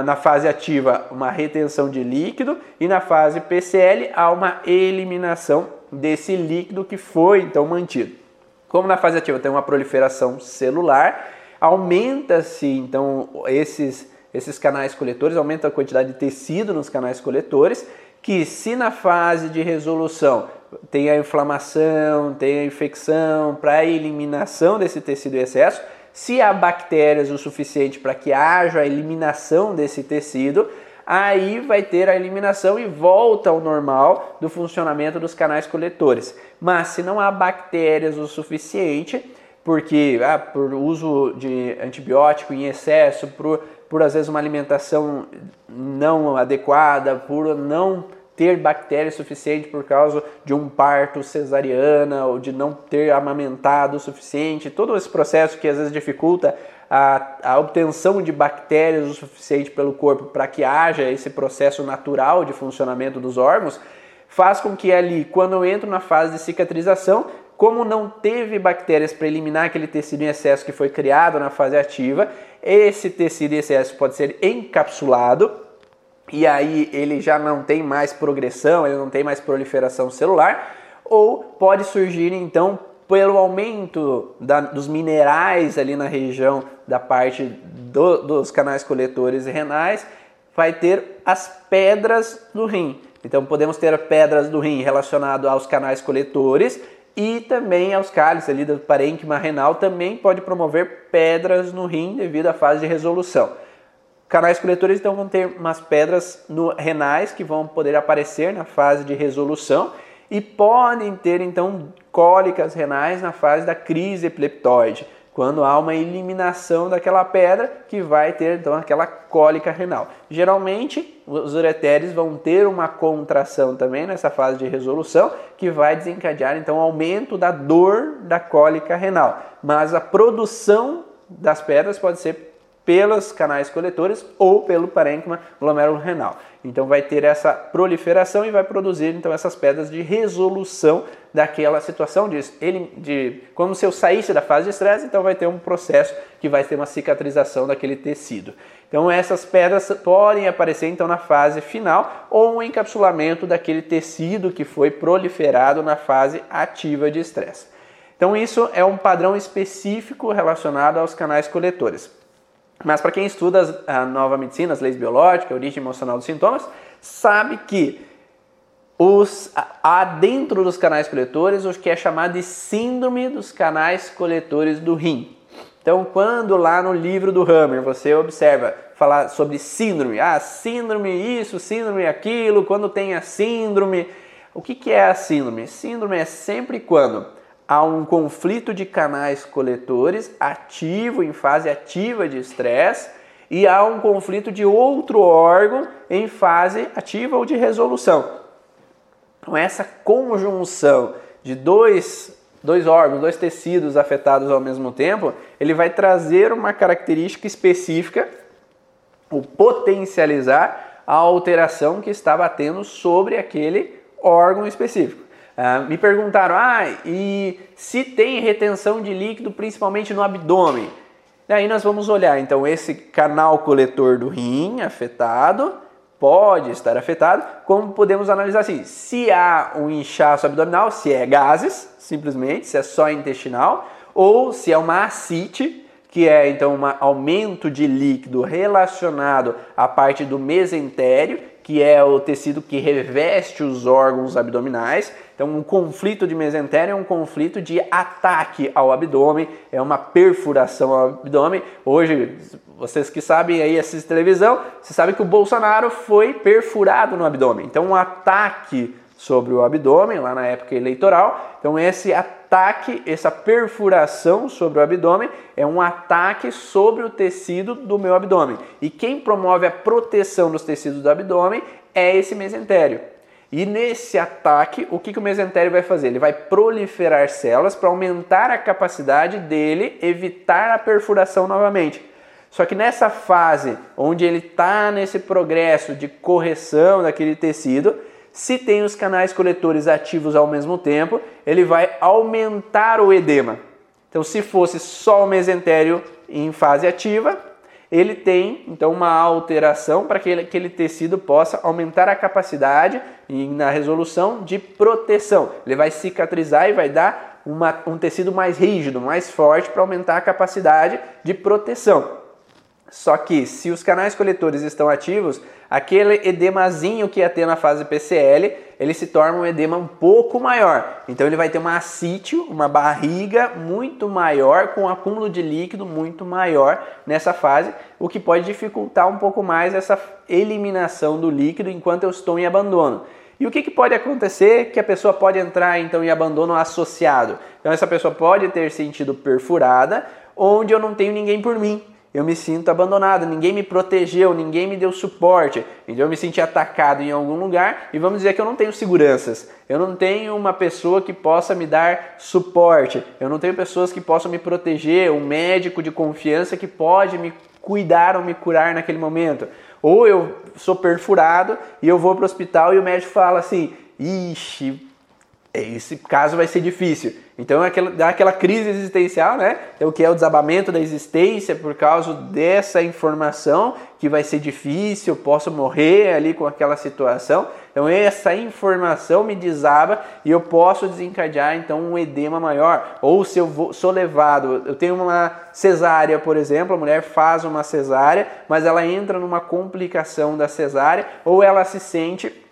na fase ativa, uma retenção de líquido e na fase PCL há uma eliminação desse líquido que foi, então, mantido. Como na fase ativa tem uma proliferação celular, aumenta-se, então, esses, esses canais coletores, aumenta a quantidade de tecido nos canais coletores, que se na fase de resolução tem a inflamação, tem a infecção, para a eliminação desse tecido em excesso, se há bactérias o suficiente para que haja a eliminação desse tecido, aí vai ter a eliminação e volta ao normal do funcionamento dos canais coletores. Mas se não há bactérias o suficiente, porque ah, por uso de antibiótico em excesso, por, por às vezes uma alimentação não adequada, por não ter bactéria suficiente por causa de um parto cesariana ou de não ter amamentado o suficiente, todo esse processo que às vezes dificulta a, a obtenção de bactérias o suficiente pelo corpo para que haja esse processo natural de funcionamento dos órgãos, faz com que ali, quando eu entro na fase de cicatrização, como não teve bactérias para eliminar aquele tecido em excesso que foi criado na fase ativa, esse tecido em excesso pode ser encapsulado e aí ele já não tem mais progressão, ele não tem mais proliferação celular, ou pode surgir então pelo aumento da, dos minerais ali na região da parte do, dos canais coletores renais, vai ter as pedras do rim. Então podemos ter pedras do rim relacionado aos canais coletores e também aos cálices ali do parênquima renal também pode promover pedras no rim devido à fase de resolução. Canais coletores então vão ter umas pedras no, renais que vão poder aparecer na fase de resolução e podem ter então cólicas renais na fase da crise epileptoide, quando há uma eliminação daquela pedra que vai ter então aquela cólica renal. Geralmente os ureteres vão ter uma contração também nessa fase de resolução que vai desencadear então aumento da dor da cólica renal, mas a produção das pedras pode ser pelos canais coletores ou pelo parênquima glomerulo-renal. Então vai ter essa proliferação e vai produzir então essas pedras de resolução daquela situação de, ele, de como se eu saísse da fase de estresse, então vai ter um processo que vai ter uma cicatrização daquele tecido. Então essas pedras podem aparecer então na fase final ou um encapsulamento daquele tecido que foi proliferado na fase ativa de estresse. Então isso é um padrão específico relacionado aos canais coletores. Mas para quem estuda a nova medicina, as leis biológicas, a origem emocional dos sintomas, sabe que os, há dentro dos canais coletores o que é chamado de síndrome dos canais coletores do rim. Então, quando lá no livro do Hammer você observa falar sobre síndrome, ah, síndrome isso, síndrome aquilo, quando tem a síndrome, o que, que é a síndrome? Síndrome é sempre quando há um conflito de canais coletores ativo, em fase ativa de estresse, e há um conflito de outro órgão em fase ativa ou de resolução. Então, essa conjunção de dois, dois órgãos, dois tecidos afetados ao mesmo tempo, ele vai trazer uma característica específica, o potencializar a alteração que está batendo sobre aquele órgão específico. Uh, me perguntaram, ah, e se tem retenção de líquido principalmente no abdômen? Daí nós vamos olhar, então, esse canal coletor do rim afetado, pode estar afetado, como podemos analisar assim, se há um inchaço abdominal, se é gases, simplesmente, se é só intestinal, ou se é uma ascite, que é então um aumento de líquido relacionado à parte do mesentério, que é o tecido que reveste os órgãos abdominais. Então, um conflito de mesentério é um conflito de ataque ao abdômen, é uma perfuração ao abdômen. Hoje, vocês que sabem aí, assistem televisão, você sabe que o Bolsonaro foi perfurado no abdômen. Então, um ataque sobre o abdômen, lá na época eleitoral. Então, esse ataque, essa perfuração sobre o abdômen é um ataque sobre o tecido do meu abdômen. E quem promove a proteção dos tecidos do abdômen é esse mesentério. E nesse ataque, o que, que o mesentério vai fazer? Ele vai proliferar células para aumentar a capacidade dele evitar a perfuração novamente. Só que nessa fase, onde ele está nesse progresso de correção daquele tecido, se tem os canais coletores ativos ao mesmo tempo, ele vai aumentar o edema. Então, se fosse só o mesentério em fase ativa, ele tem então uma alteração para que aquele tecido possa aumentar a capacidade e na resolução de proteção. Ele vai cicatrizar e vai dar uma, um tecido mais rígido, mais forte para aumentar a capacidade de proteção. Só que se os canais coletores estão ativos, aquele edemazinho que ia ter na fase PCL, ele se torna um edema um pouco maior. Então ele vai ter uma assítio, uma barriga muito maior, com um acúmulo de líquido muito maior nessa fase, o que pode dificultar um pouco mais essa eliminação do líquido enquanto eu estou em abandono. E o que, que, pode acontecer que a pessoa pode entrar então em abandono associado? Então essa pessoa pode ter sentido perfurada, onde eu não tenho ninguém por mim eu me sinto abandonado, ninguém me protegeu, ninguém me deu suporte. Então eu me senti atacado em algum lugar e vamos dizer que eu não tenho seguranças. Eu não tenho uma pessoa que possa me dar suporte. Eu não tenho pessoas que possam me proteger, um médico de confiança que pode me cuidar ou me curar naquele momento. Ou eu sou perfurado e eu vou para o hospital e o médico fala assim: "Ixi, esse caso vai ser difícil. Então é aquela, dá aquela crise existencial, né? Então, o que é o desabamento da existência por causa dessa informação que vai ser difícil, posso morrer ali com aquela situação. Então essa informação me desaba e eu posso desencadear então um edema maior. Ou se eu vou, sou levado, eu tenho uma cesárea, por exemplo, a mulher faz uma cesárea, mas ela entra numa complicação da cesárea ou ela se sente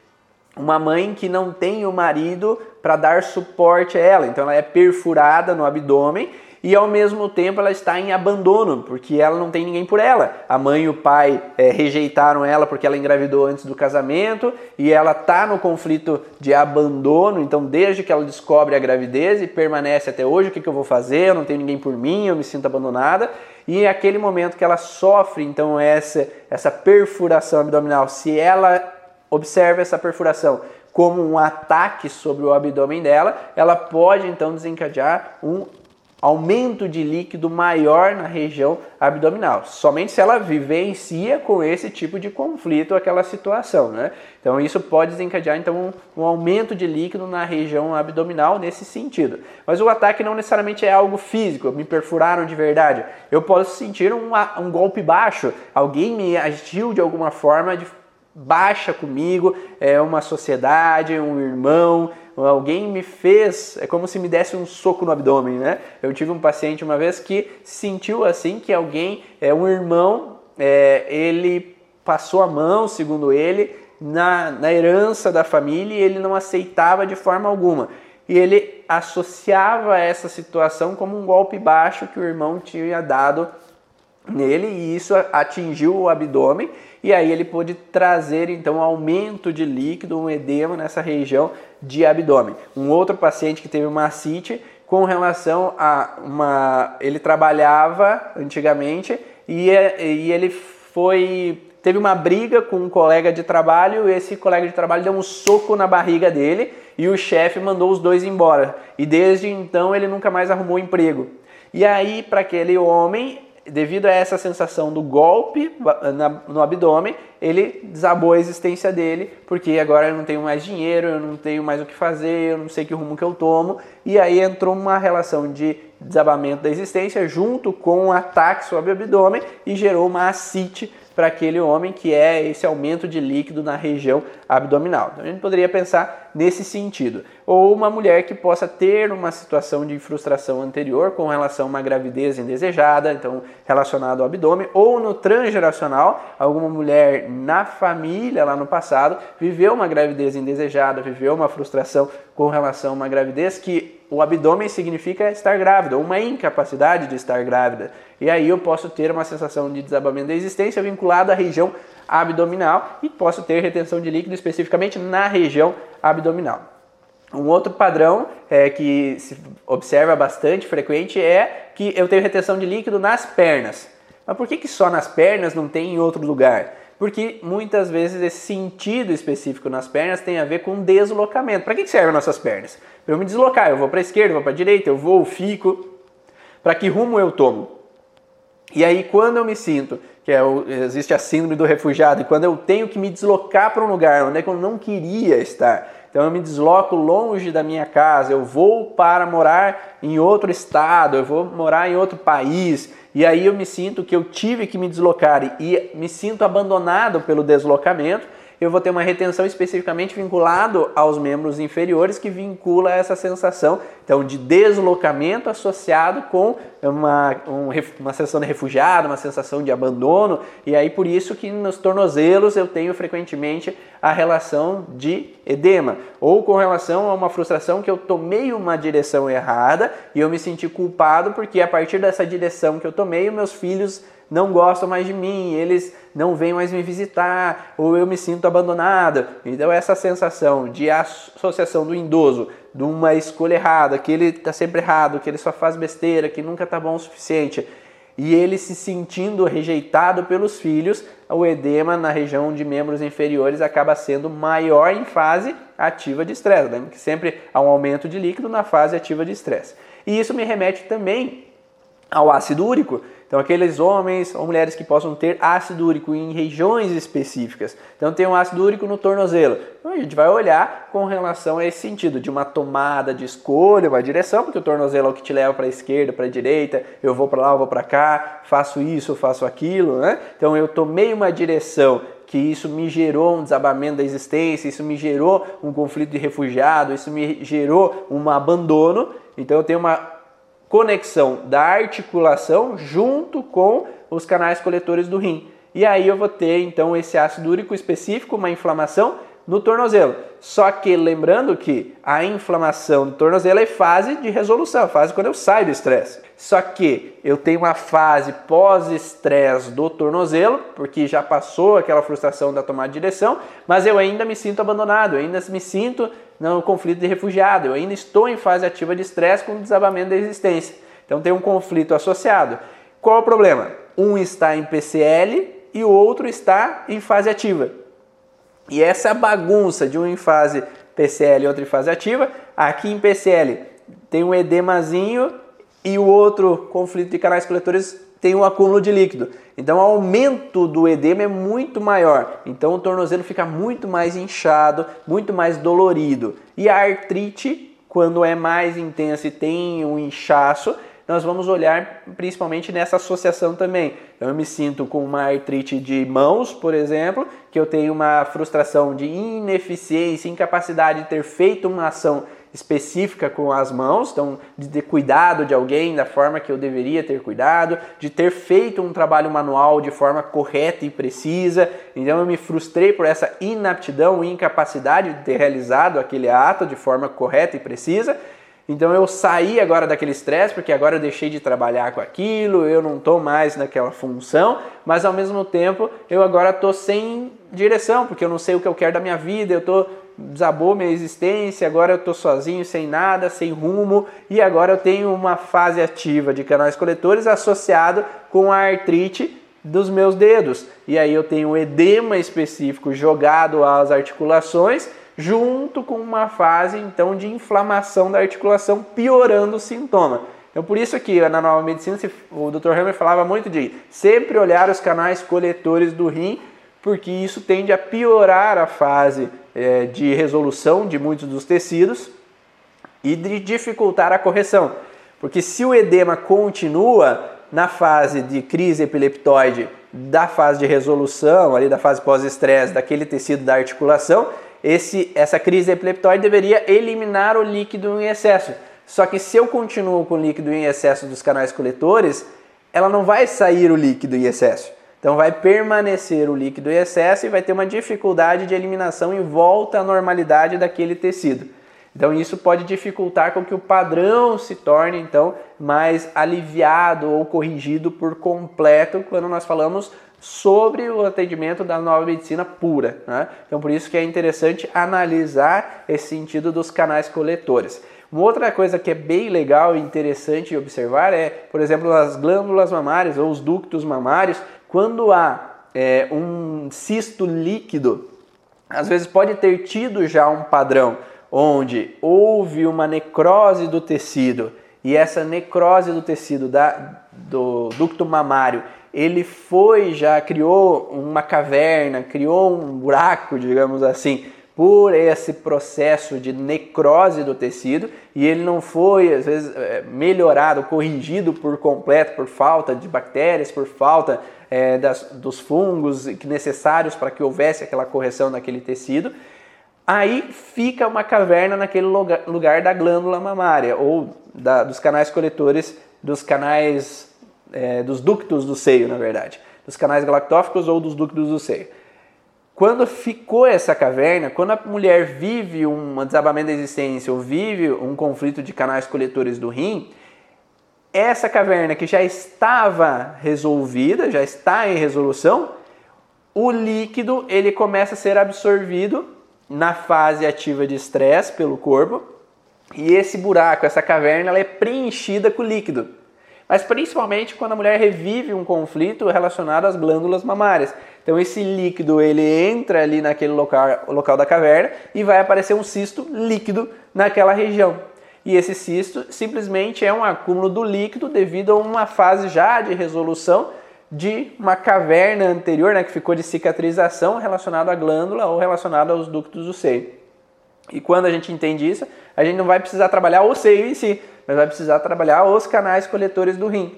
uma mãe que não tem o marido para dar suporte a ela. Então ela é perfurada no abdômen e ao mesmo tempo ela está em abandono, porque ela não tem ninguém por ela. A mãe e o pai é, rejeitaram ela porque ela engravidou antes do casamento e ela está no conflito de abandono. Então, desde que ela descobre a gravidez e permanece até hoje, o que, que eu vou fazer? Eu não tenho ninguém por mim, eu me sinto abandonada. E é aquele momento que ela sofre então essa, essa perfuração abdominal, se ela observa essa perfuração como um ataque sobre o abdômen dela, ela pode então desencadear um aumento de líquido maior na região abdominal. Somente se ela vivencia com esse tipo de conflito, aquela situação, né? Então isso pode desencadear então um, um, aumento de líquido na região abdominal nesse sentido. Mas o ataque não necessariamente é algo físico, me perfuraram de verdade. Eu posso sentir um, um golpe baixo, alguém me agiu de alguma forma de baixa comigo, é uma sociedade, um irmão, alguém me fez, é como se me desse um soco no abdômen, né? Eu tive um paciente uma vez que sentiu assim que alguém, é um irmão, é, ele passou a mão, segundo ele, na, na herança da família e ele não aceitava de forma alguma. E ele associava essa situação como um golpe baixo que o irmão tinha dado nele e isso atingiu o abdômen e aí ele pôde trazer então um aumento de líquido, um edema nessa região de abdômen. Um outro paciente que teve uma ascite com relação a uma ele trabalhava antigamente e, e ele foi teve uma briga com um colega de trabalho esse colega de trabalho deu um soco na barriga dele e o chefe mandou os dois embora. E desde então ele nunca mais arrumou emprego. E aí, para aquele homem, devido a essa sensação do golpe no abdômen, ele desabou a existência dele, porque agora eu não tenho mais dinheiro, eu não tenho mais o que fazer, eu não sei que rumo que eu tomo, e aí entrou uma relação de desabamento da existência junto com um ataque sobre o abdômen e gerou uma ascite para aquele homem, que é esse aumento de líquido na região abdominal. Então a gente poderia pensar nesse sentido. Ou uma mulher que possa ter uma situação de frustração anterior com relação a uma gravidez indesejada, então relacionado ao abdômen, ou no transgeracional, alguma mulher na família lá no passado viveu uma gravidez indesejada, viveu uma frustração com relação a uma gravidez que o abdômen significa estar grávida, uma incapacidade de estar grávida. E aí eu posso ter uma sensação de desabamento da existência vinculada à região abdominal e posso ter retenção de líquido especificamente na região abdominal. Um outro padrão é, que se observa bastante frequente é que eu tenho retenção de líquido nas pernas. Mas por que, que só nas pernas não tem em outro lugar? Porque muitas vezes esse sentido específico nas pernas tem a ver com deslocamento. Para que, servem nossas pernas? Para eu me deslocar, eu vou para a esquerda, vou para a direita, eu vou, fico. Para que rumo eu tomo? E aí, quando eu me sinto, que é existe a síndrome do refugiado, e quando eu tenho que me deslocar para um lugar onde é eu não queria estar, então eu me desloco longe da minha casa, eu vou para morar em outro estado, eu vou morar em outro país, e aí eu me sinto que eu tive que me deslocar e me sinto abandonado pelo deslocamento, eu vou ter uma retenção especificamente vinculado aos membros inferiores que vincula essa sensação então de deslocamento associado com uma, um, uma sensação de refugiado, uma sensação de abandono e aí por isso que nos tornozelos eu tenho frequentemente a relação de edema ou com relação a uma frustração que eu tomei uma direção errada e eu me senti culpado porque a partir dessa direção que eu tomei meus filhos não gostam mais de mim, eles não vêm mais me visitar, ou eu me sinto abandonado. Então, essa sensação de associação do idoso, de uma escolha errada, que ele está sempre errado, que ele só faz besteira, que nunca está bom o suficiente, e ele se sentindo rejeitado pelos filhos, o edema na região de membros inferiores acaba sendo maior em fase ativa de estresse. Lembra que sempre há um aumento de líquido na fase ativa de estresse. E isso me remete também ao ácido úrico, então, aqueles homens ou mulheres que possam ter ácido úrico em regiões específicas. Então, tem um ácido úrico no tornozelo. Então, a gente vai olhar com relação a esse sentido de uma tomada de escolha, uma direção, porque o tornozelo é o que te leva para a esquerda, para a direita, eu vou para lá, eu vou para cá, faço isso, faço aquilo, né? Então, eu tomei uma direção que isso me gerou um desabamento da existência, isso me gerou um conflito de refugiado, isso me gerou um abandono. Então, eu tenho uma conexão da articulação junto com os canais coletores do rim. E aí eu vou ter então esse ácido úrico específico, uma inflamação no tornozelo. Só que lembrando que a inflamação do tornozelo é fase de resolução, fase quando eu saio do estresse. Só que eu tenho uma fase pós-estresse do tornozelo, porque já passou aquela frustração da tomada de direção, mas eu ainda me sinto abandonado, eu ainda me sinto no conflito de refugiado. Eu ainda estou em fase ativa de estresse com desabamento da existência. Então tem um conflito associado. Qual é o problema? Um está em PCL e o outro está em fase ativa. E essa bagunça de um em fase PCL e outro em fase ativa, aqui em PCL tem um edemazinho e o outro conflito de canais coletores tem um acúmulo de líquido. Então o aumento do edema é muito maior. Então o tornozelo fica muito mais inchado, muito mais dolorido. E a artrite, quando é mais intensa e tem um inchaço, nós vamos olhar principalmente nessa associação também. Então, eu me sinto com uma artrite de mãos, por exemplo, que eu tenho uma frustração de ineficiência, incapacidade de ter feito uma ação específica com as mãos, então de ter cuidado de alguém da forma que eu deveria ter cuidado, de ter feito um trabalho manual de forma correta e precisa. Então eu me frustrei por essa inaptidão e incapacidade de ter realizado aquele ato de forma correta e precisa. Então eu saí agora daquele estresse porque agora eu deixei de trabalhar com aquilo, eu não estou mais naquela função, mas ao mesmo tempo eu agora estou sem direção porque eu não sei o que eu quero da minha vida, eu estou desabou minha existência, agora eu estou sozinho, sem nada, sem rumo, e agora eu tenho uma fase ativa de canais coletores associado com a artrite dos meus dedos. E aí eu tenho um edema específico jogado às articulações, junto com uma fase então de inflamação da articulação, piorando o sintoma. Então por isso que na nova medicina o Dr. Hammer falava muito de sempre olhar os canais coletores do rim, porque isso tende a piorar a fase é, de resolução de muitos dos tecidos e de dificultar a correção. Porque se o edema continua na fase de crise epileptoide, da fase de resolução, ali da fase pós-estresse daquele tecido da articulação, esse, essa crise epileptoide deveria eliminar o líquido em excesso. Só que se eu continuo com o líquido em excesso dos canais coletores, ela não vai sair o líquido em excesso. Então vai permanecer o líquido em excesso e vai ter uma dificuldade de eliminação e volta à normalidade daquele tecido. Então isso pode dificultar com que o padrão se torne então mais aliviado ou corrigido por completo quando nós falamos sobre o atendimento da nova medicina pura. Né? Então, por isso que é interessante analisar esse sentido dos canais coletores. Uma outra coisa que é bem legal e interessante observar é, por exemplo, as glândulas mamárias ou os ductos mamários, quando há é, um cisto líquido, às vezes pode ter tido já um padrão onde houve uma necrose do tecido e essa necrose do tecido da, do ducto mamário ele foi já criou uma caverna, criou um buraco, digamos assim, por esse processo de necrose do tecido e ele não foi, às vezes, é, melhorado, corrigido por completo por falta de bactérias, por falta é, das, dos fungos necessários para que houvesse aquela correção naquele tecido, aí fica uma caverna naquele lugar, lugar da glândula mamária ou da, dos canais coletores, dos canais, é, dos ductos do seio, na verdade, dos canais galactóficos ou dos ductos do seio. Quando ficou essa caverna, quando a mulher vive um desabamento da existência ou vive um conflito de canais coletores do rim, essa caverna que já estava resolvida, já está em resolução, o líquido ele começa a ser absorvido na fase ativa de estresse pelo corpo e esse buraco, essa caverna, ela é preenchida com líquido mas principalmente quando a mulher revive um conflito relacionado às glândulas mamárias. Então esse líquido ele entra ali naquele local, local da caverna e vai aparecer um cisto líquido naquela região. E esse cisto simplesmente é um acúmulo do líquido devido a uma fase já de resolução de uma caverna anterior, né, que ficou de cicatrização relacionado à glândula ou relacionado aos ductos do seio. E quando a gente entende isso, a gente não vai precisar trabalhar o seio em si, mas vai precisar trabalhar os canais coletores do rim.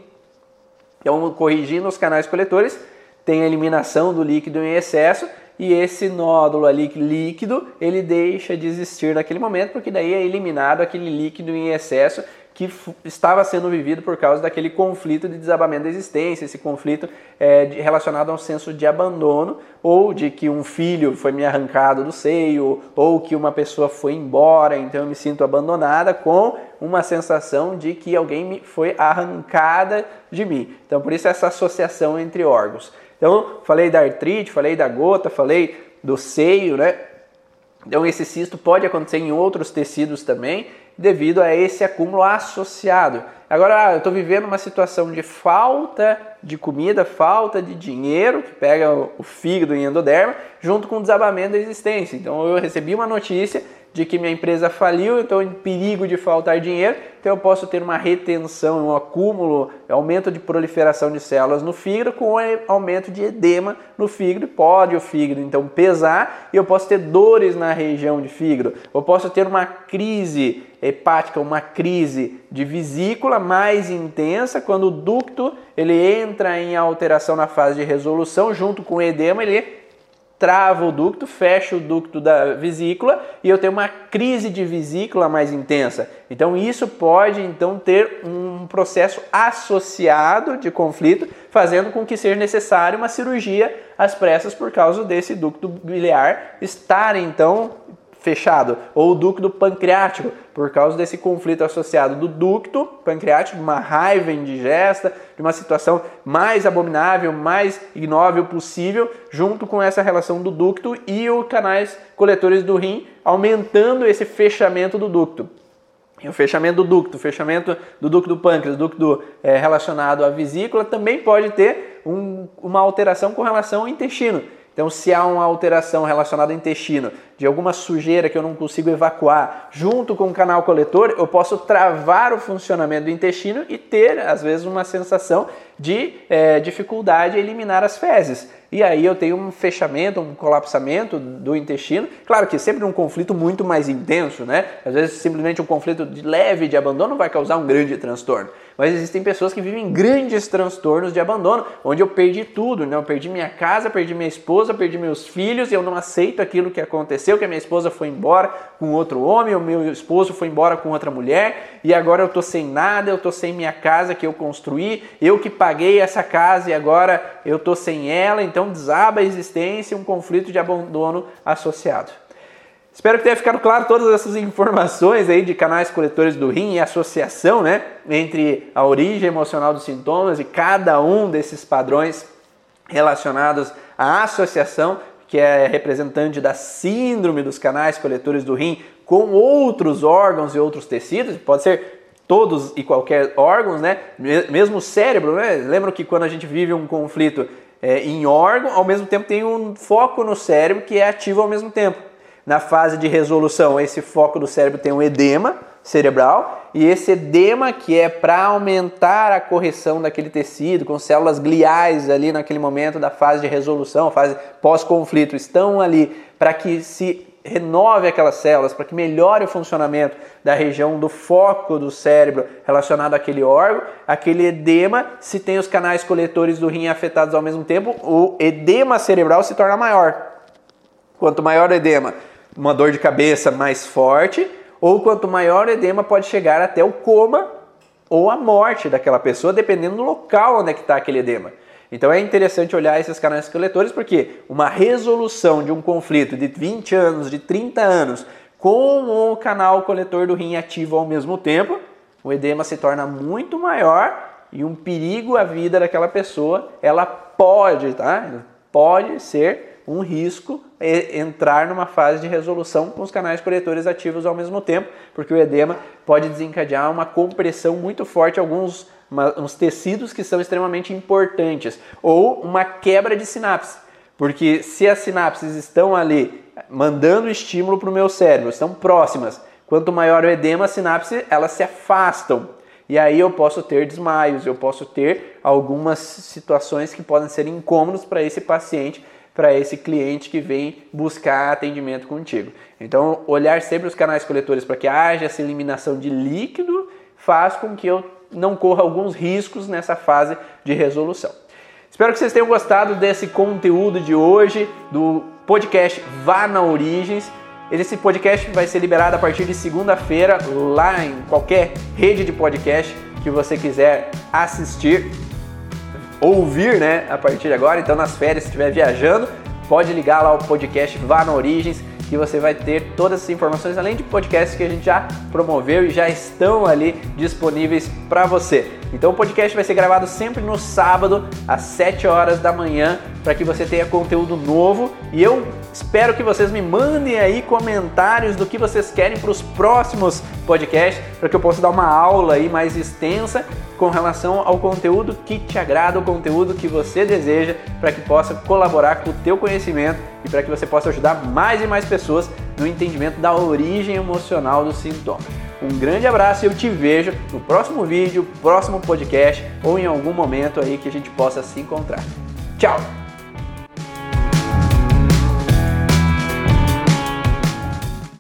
Então, corrigindo os canais coletores, tem a eliminação do líquido em excesso e esse nódulo ali líquido, ele deixa de existir naquele momento, porque daí é eliminado aquele líquido em excesso que estava sendo vivido por causa daquele conflito de desabamento da existência, esse conflito é, de, relacionado ao senso de abandono, ou de que um filho foi me arrancado do seio, ou que uma pessoa foi embora, então eu me sinto abandonada, com uma sensação de que alguém me foi arrancada de mim. Então, por isso essa associação entre órgãos. Então, falei da artrite, falei da gota, falei do seio, né? Então, esse cisto pode acontecer em outros tecidos também, devido a esse acúmulo associado. Agora, ah, eu estou vivendo uma situação de falta de comida, falta de dinheiro, que pega o fígado e endoderma, junto com o desabamento da existência. Então, eu recebi uma notícia de que minha empresa faliu, estou em perigo de faltar dinheiro, então eu posso ter uma retenção, um acúmulo, aumento de proliferação de células no fígado com aumento de edema no fígado, pode o fígado então pesar e eu posso ter dores na região de fígado, eu posso ter uma crise hepática, uma crise de vesícula mais intensa quando o ducto ele entra em alteração na fase de resolução junto com o edema, ele trava o ducto, fecha o ducto da vesícula e eu tenho uma crise de vesícula mais intensa. Então isso pode então ter um processo associado de conflito, fazendo com que seja necessário uma cirurgia às pressas por causa desse ducto biliar estar então fechado, ou o ducto pancreático, por causa desse conflito associado do ducto pancreático, uma raiva indigesta, de uma situação mais abominável, mais ignóvel possível, junto com essa relação do ducto e os canais coletores do rim, aumentando esse fechamento do ducto. E o fechamento do ducto, o fechamento do ducto do pâncreas, ducto é, relacionado à vesícula, também pode ter um, uma alteração com relação ao intestino. Então, se há uma alteração relacionada ao intestino, de alguma sujeira que eu não consigo evacuar, junto com o canal coletor, eu posso travar o funcionamento do intestino e ter, às vezes, uma sensação de é, dificuldade em eliminar as fezes. E aí eu tenho um fechamento, um colapsamento do intestino. Claro que sempre um conflito muito mais intenso, né? Às vezes simplesmente um conflito de leve de abandono vai causar um grande transtorno. Mas existem pessoas que vivem grandes transtornos de abandono, onde eu perdi tudo, né? Eu perdi minha casa, perdi minha esposa, perdi meus filhos e eu não aceito aquilo que aconteceu, que a minha esposa foi embora com outro homem, o meu esposo foi embora com outra mulher e agora eu tô sem nada, eu tô sem minha casa que eu construí, eu que paguei essa casa e agora eu tô sem ela, então desaba a existência, um conflito de abandono associado. Espero que tenha ficado claro todas essas informações aí de canais coletores do rim e associação, né, entre a origem emocional dos sintomas e cada um desses padrões relacionados à associação, que é representante da síndrome dos canais coletores do rim com outros órgãos e outros tecidos, pode ser todos e qualquer órgãos, né? Mesmo o cérebro, né? Lembra que quando a gente vive um conflito é, em órgão, ao mesmo tempo tem um foco no cérebro que é ativo ao mesmo tempo. Na fase de resolução, esse foco do cérebro tem um edema cerebral e esse edema que é para aumentar a correção daquele tecido com células gliais ali naquele momento da fase de resolução, fase pós-conflito, estão ali para que se renove aquelas células, para que melhore o funcionamento da região do foco do cérebro relacionado àquele órgão, aquele edema, se tem os canais coletores do rim afetados ao mesmo tempo, o edema cerebral se torna maior. Quanto maior o edema, uma dor de cabeça mais forte, ou quanto maior o edema pode chegar até o coma ou a morte daquela pessoa, dependendo do local onde é está aquele edema. Então é interessante olhar esses canais coletores porque uma resolução de um conflito de 20 anos, de 30 anos, com o canal coletor do rim ativo ao mesmo tempo, o edema se torna muito maior e um perigo à vida daquela pessoa, ela pode, tá? Pode ser um risco entrar numa fase de resolução com os canais coletores ativos ao mesmo tempo, porque o edema pode desencadear uma compressão muito forte alguns uma, uns tecidos que são extremamente importantes, ou uma quebra de sinapse. Porque se as sinapses estão ali mandando estímulo para o meu cérebro, estão próximas, quanto maior o edema, as sinapses elas se afastam. E aí eu posso ter desmaios, eu posso ter algumas situações que podem ser incômodos para esse paciente, para esse cliente que vem buscar atendimento contigo. Então, olhar sempre os canais coletores para que haja essa eliminação de líquido faz com que eu não corra alguns riscos nessa fase de resolução. Espero que vocês tenham gostado desse conteúdo de hoje, do podcast Vá na Origens. Esse podcast vai ser liberado a partir de segunda-feira, lá em qualquer rede de podcast que você quiser assistir, ouvir, né, a partir de agora. Então, nas férias, se estiver viajando, pode ligar lá o podcast Vá na Origens que você vai ter todas essas informações, além de podcasts que a gente já promoveu e já estão ali disponíveis para você. Então o podcast vai ser gravado sempre no sábado, às 7 horas da manhã, para que você tenha conteúdo novo. E eu espero que vocês me mandem aí comentários do que vocês querem para os próximos podcasts, para que eu possa dar uma aula aí mais extensa com relação ao conteúdo que te agrada, o conteúdo que você deseja, para que possa colaborar com o teu conhecimento e para que você possa ajudar mais e mais pessoas no entendimento da origem emocional do sintoma. Um grande abraço e eu te vejo no próximo vídeo, próximo podcast ou em algum momento aí que a gente possa se encontrar. Tchau!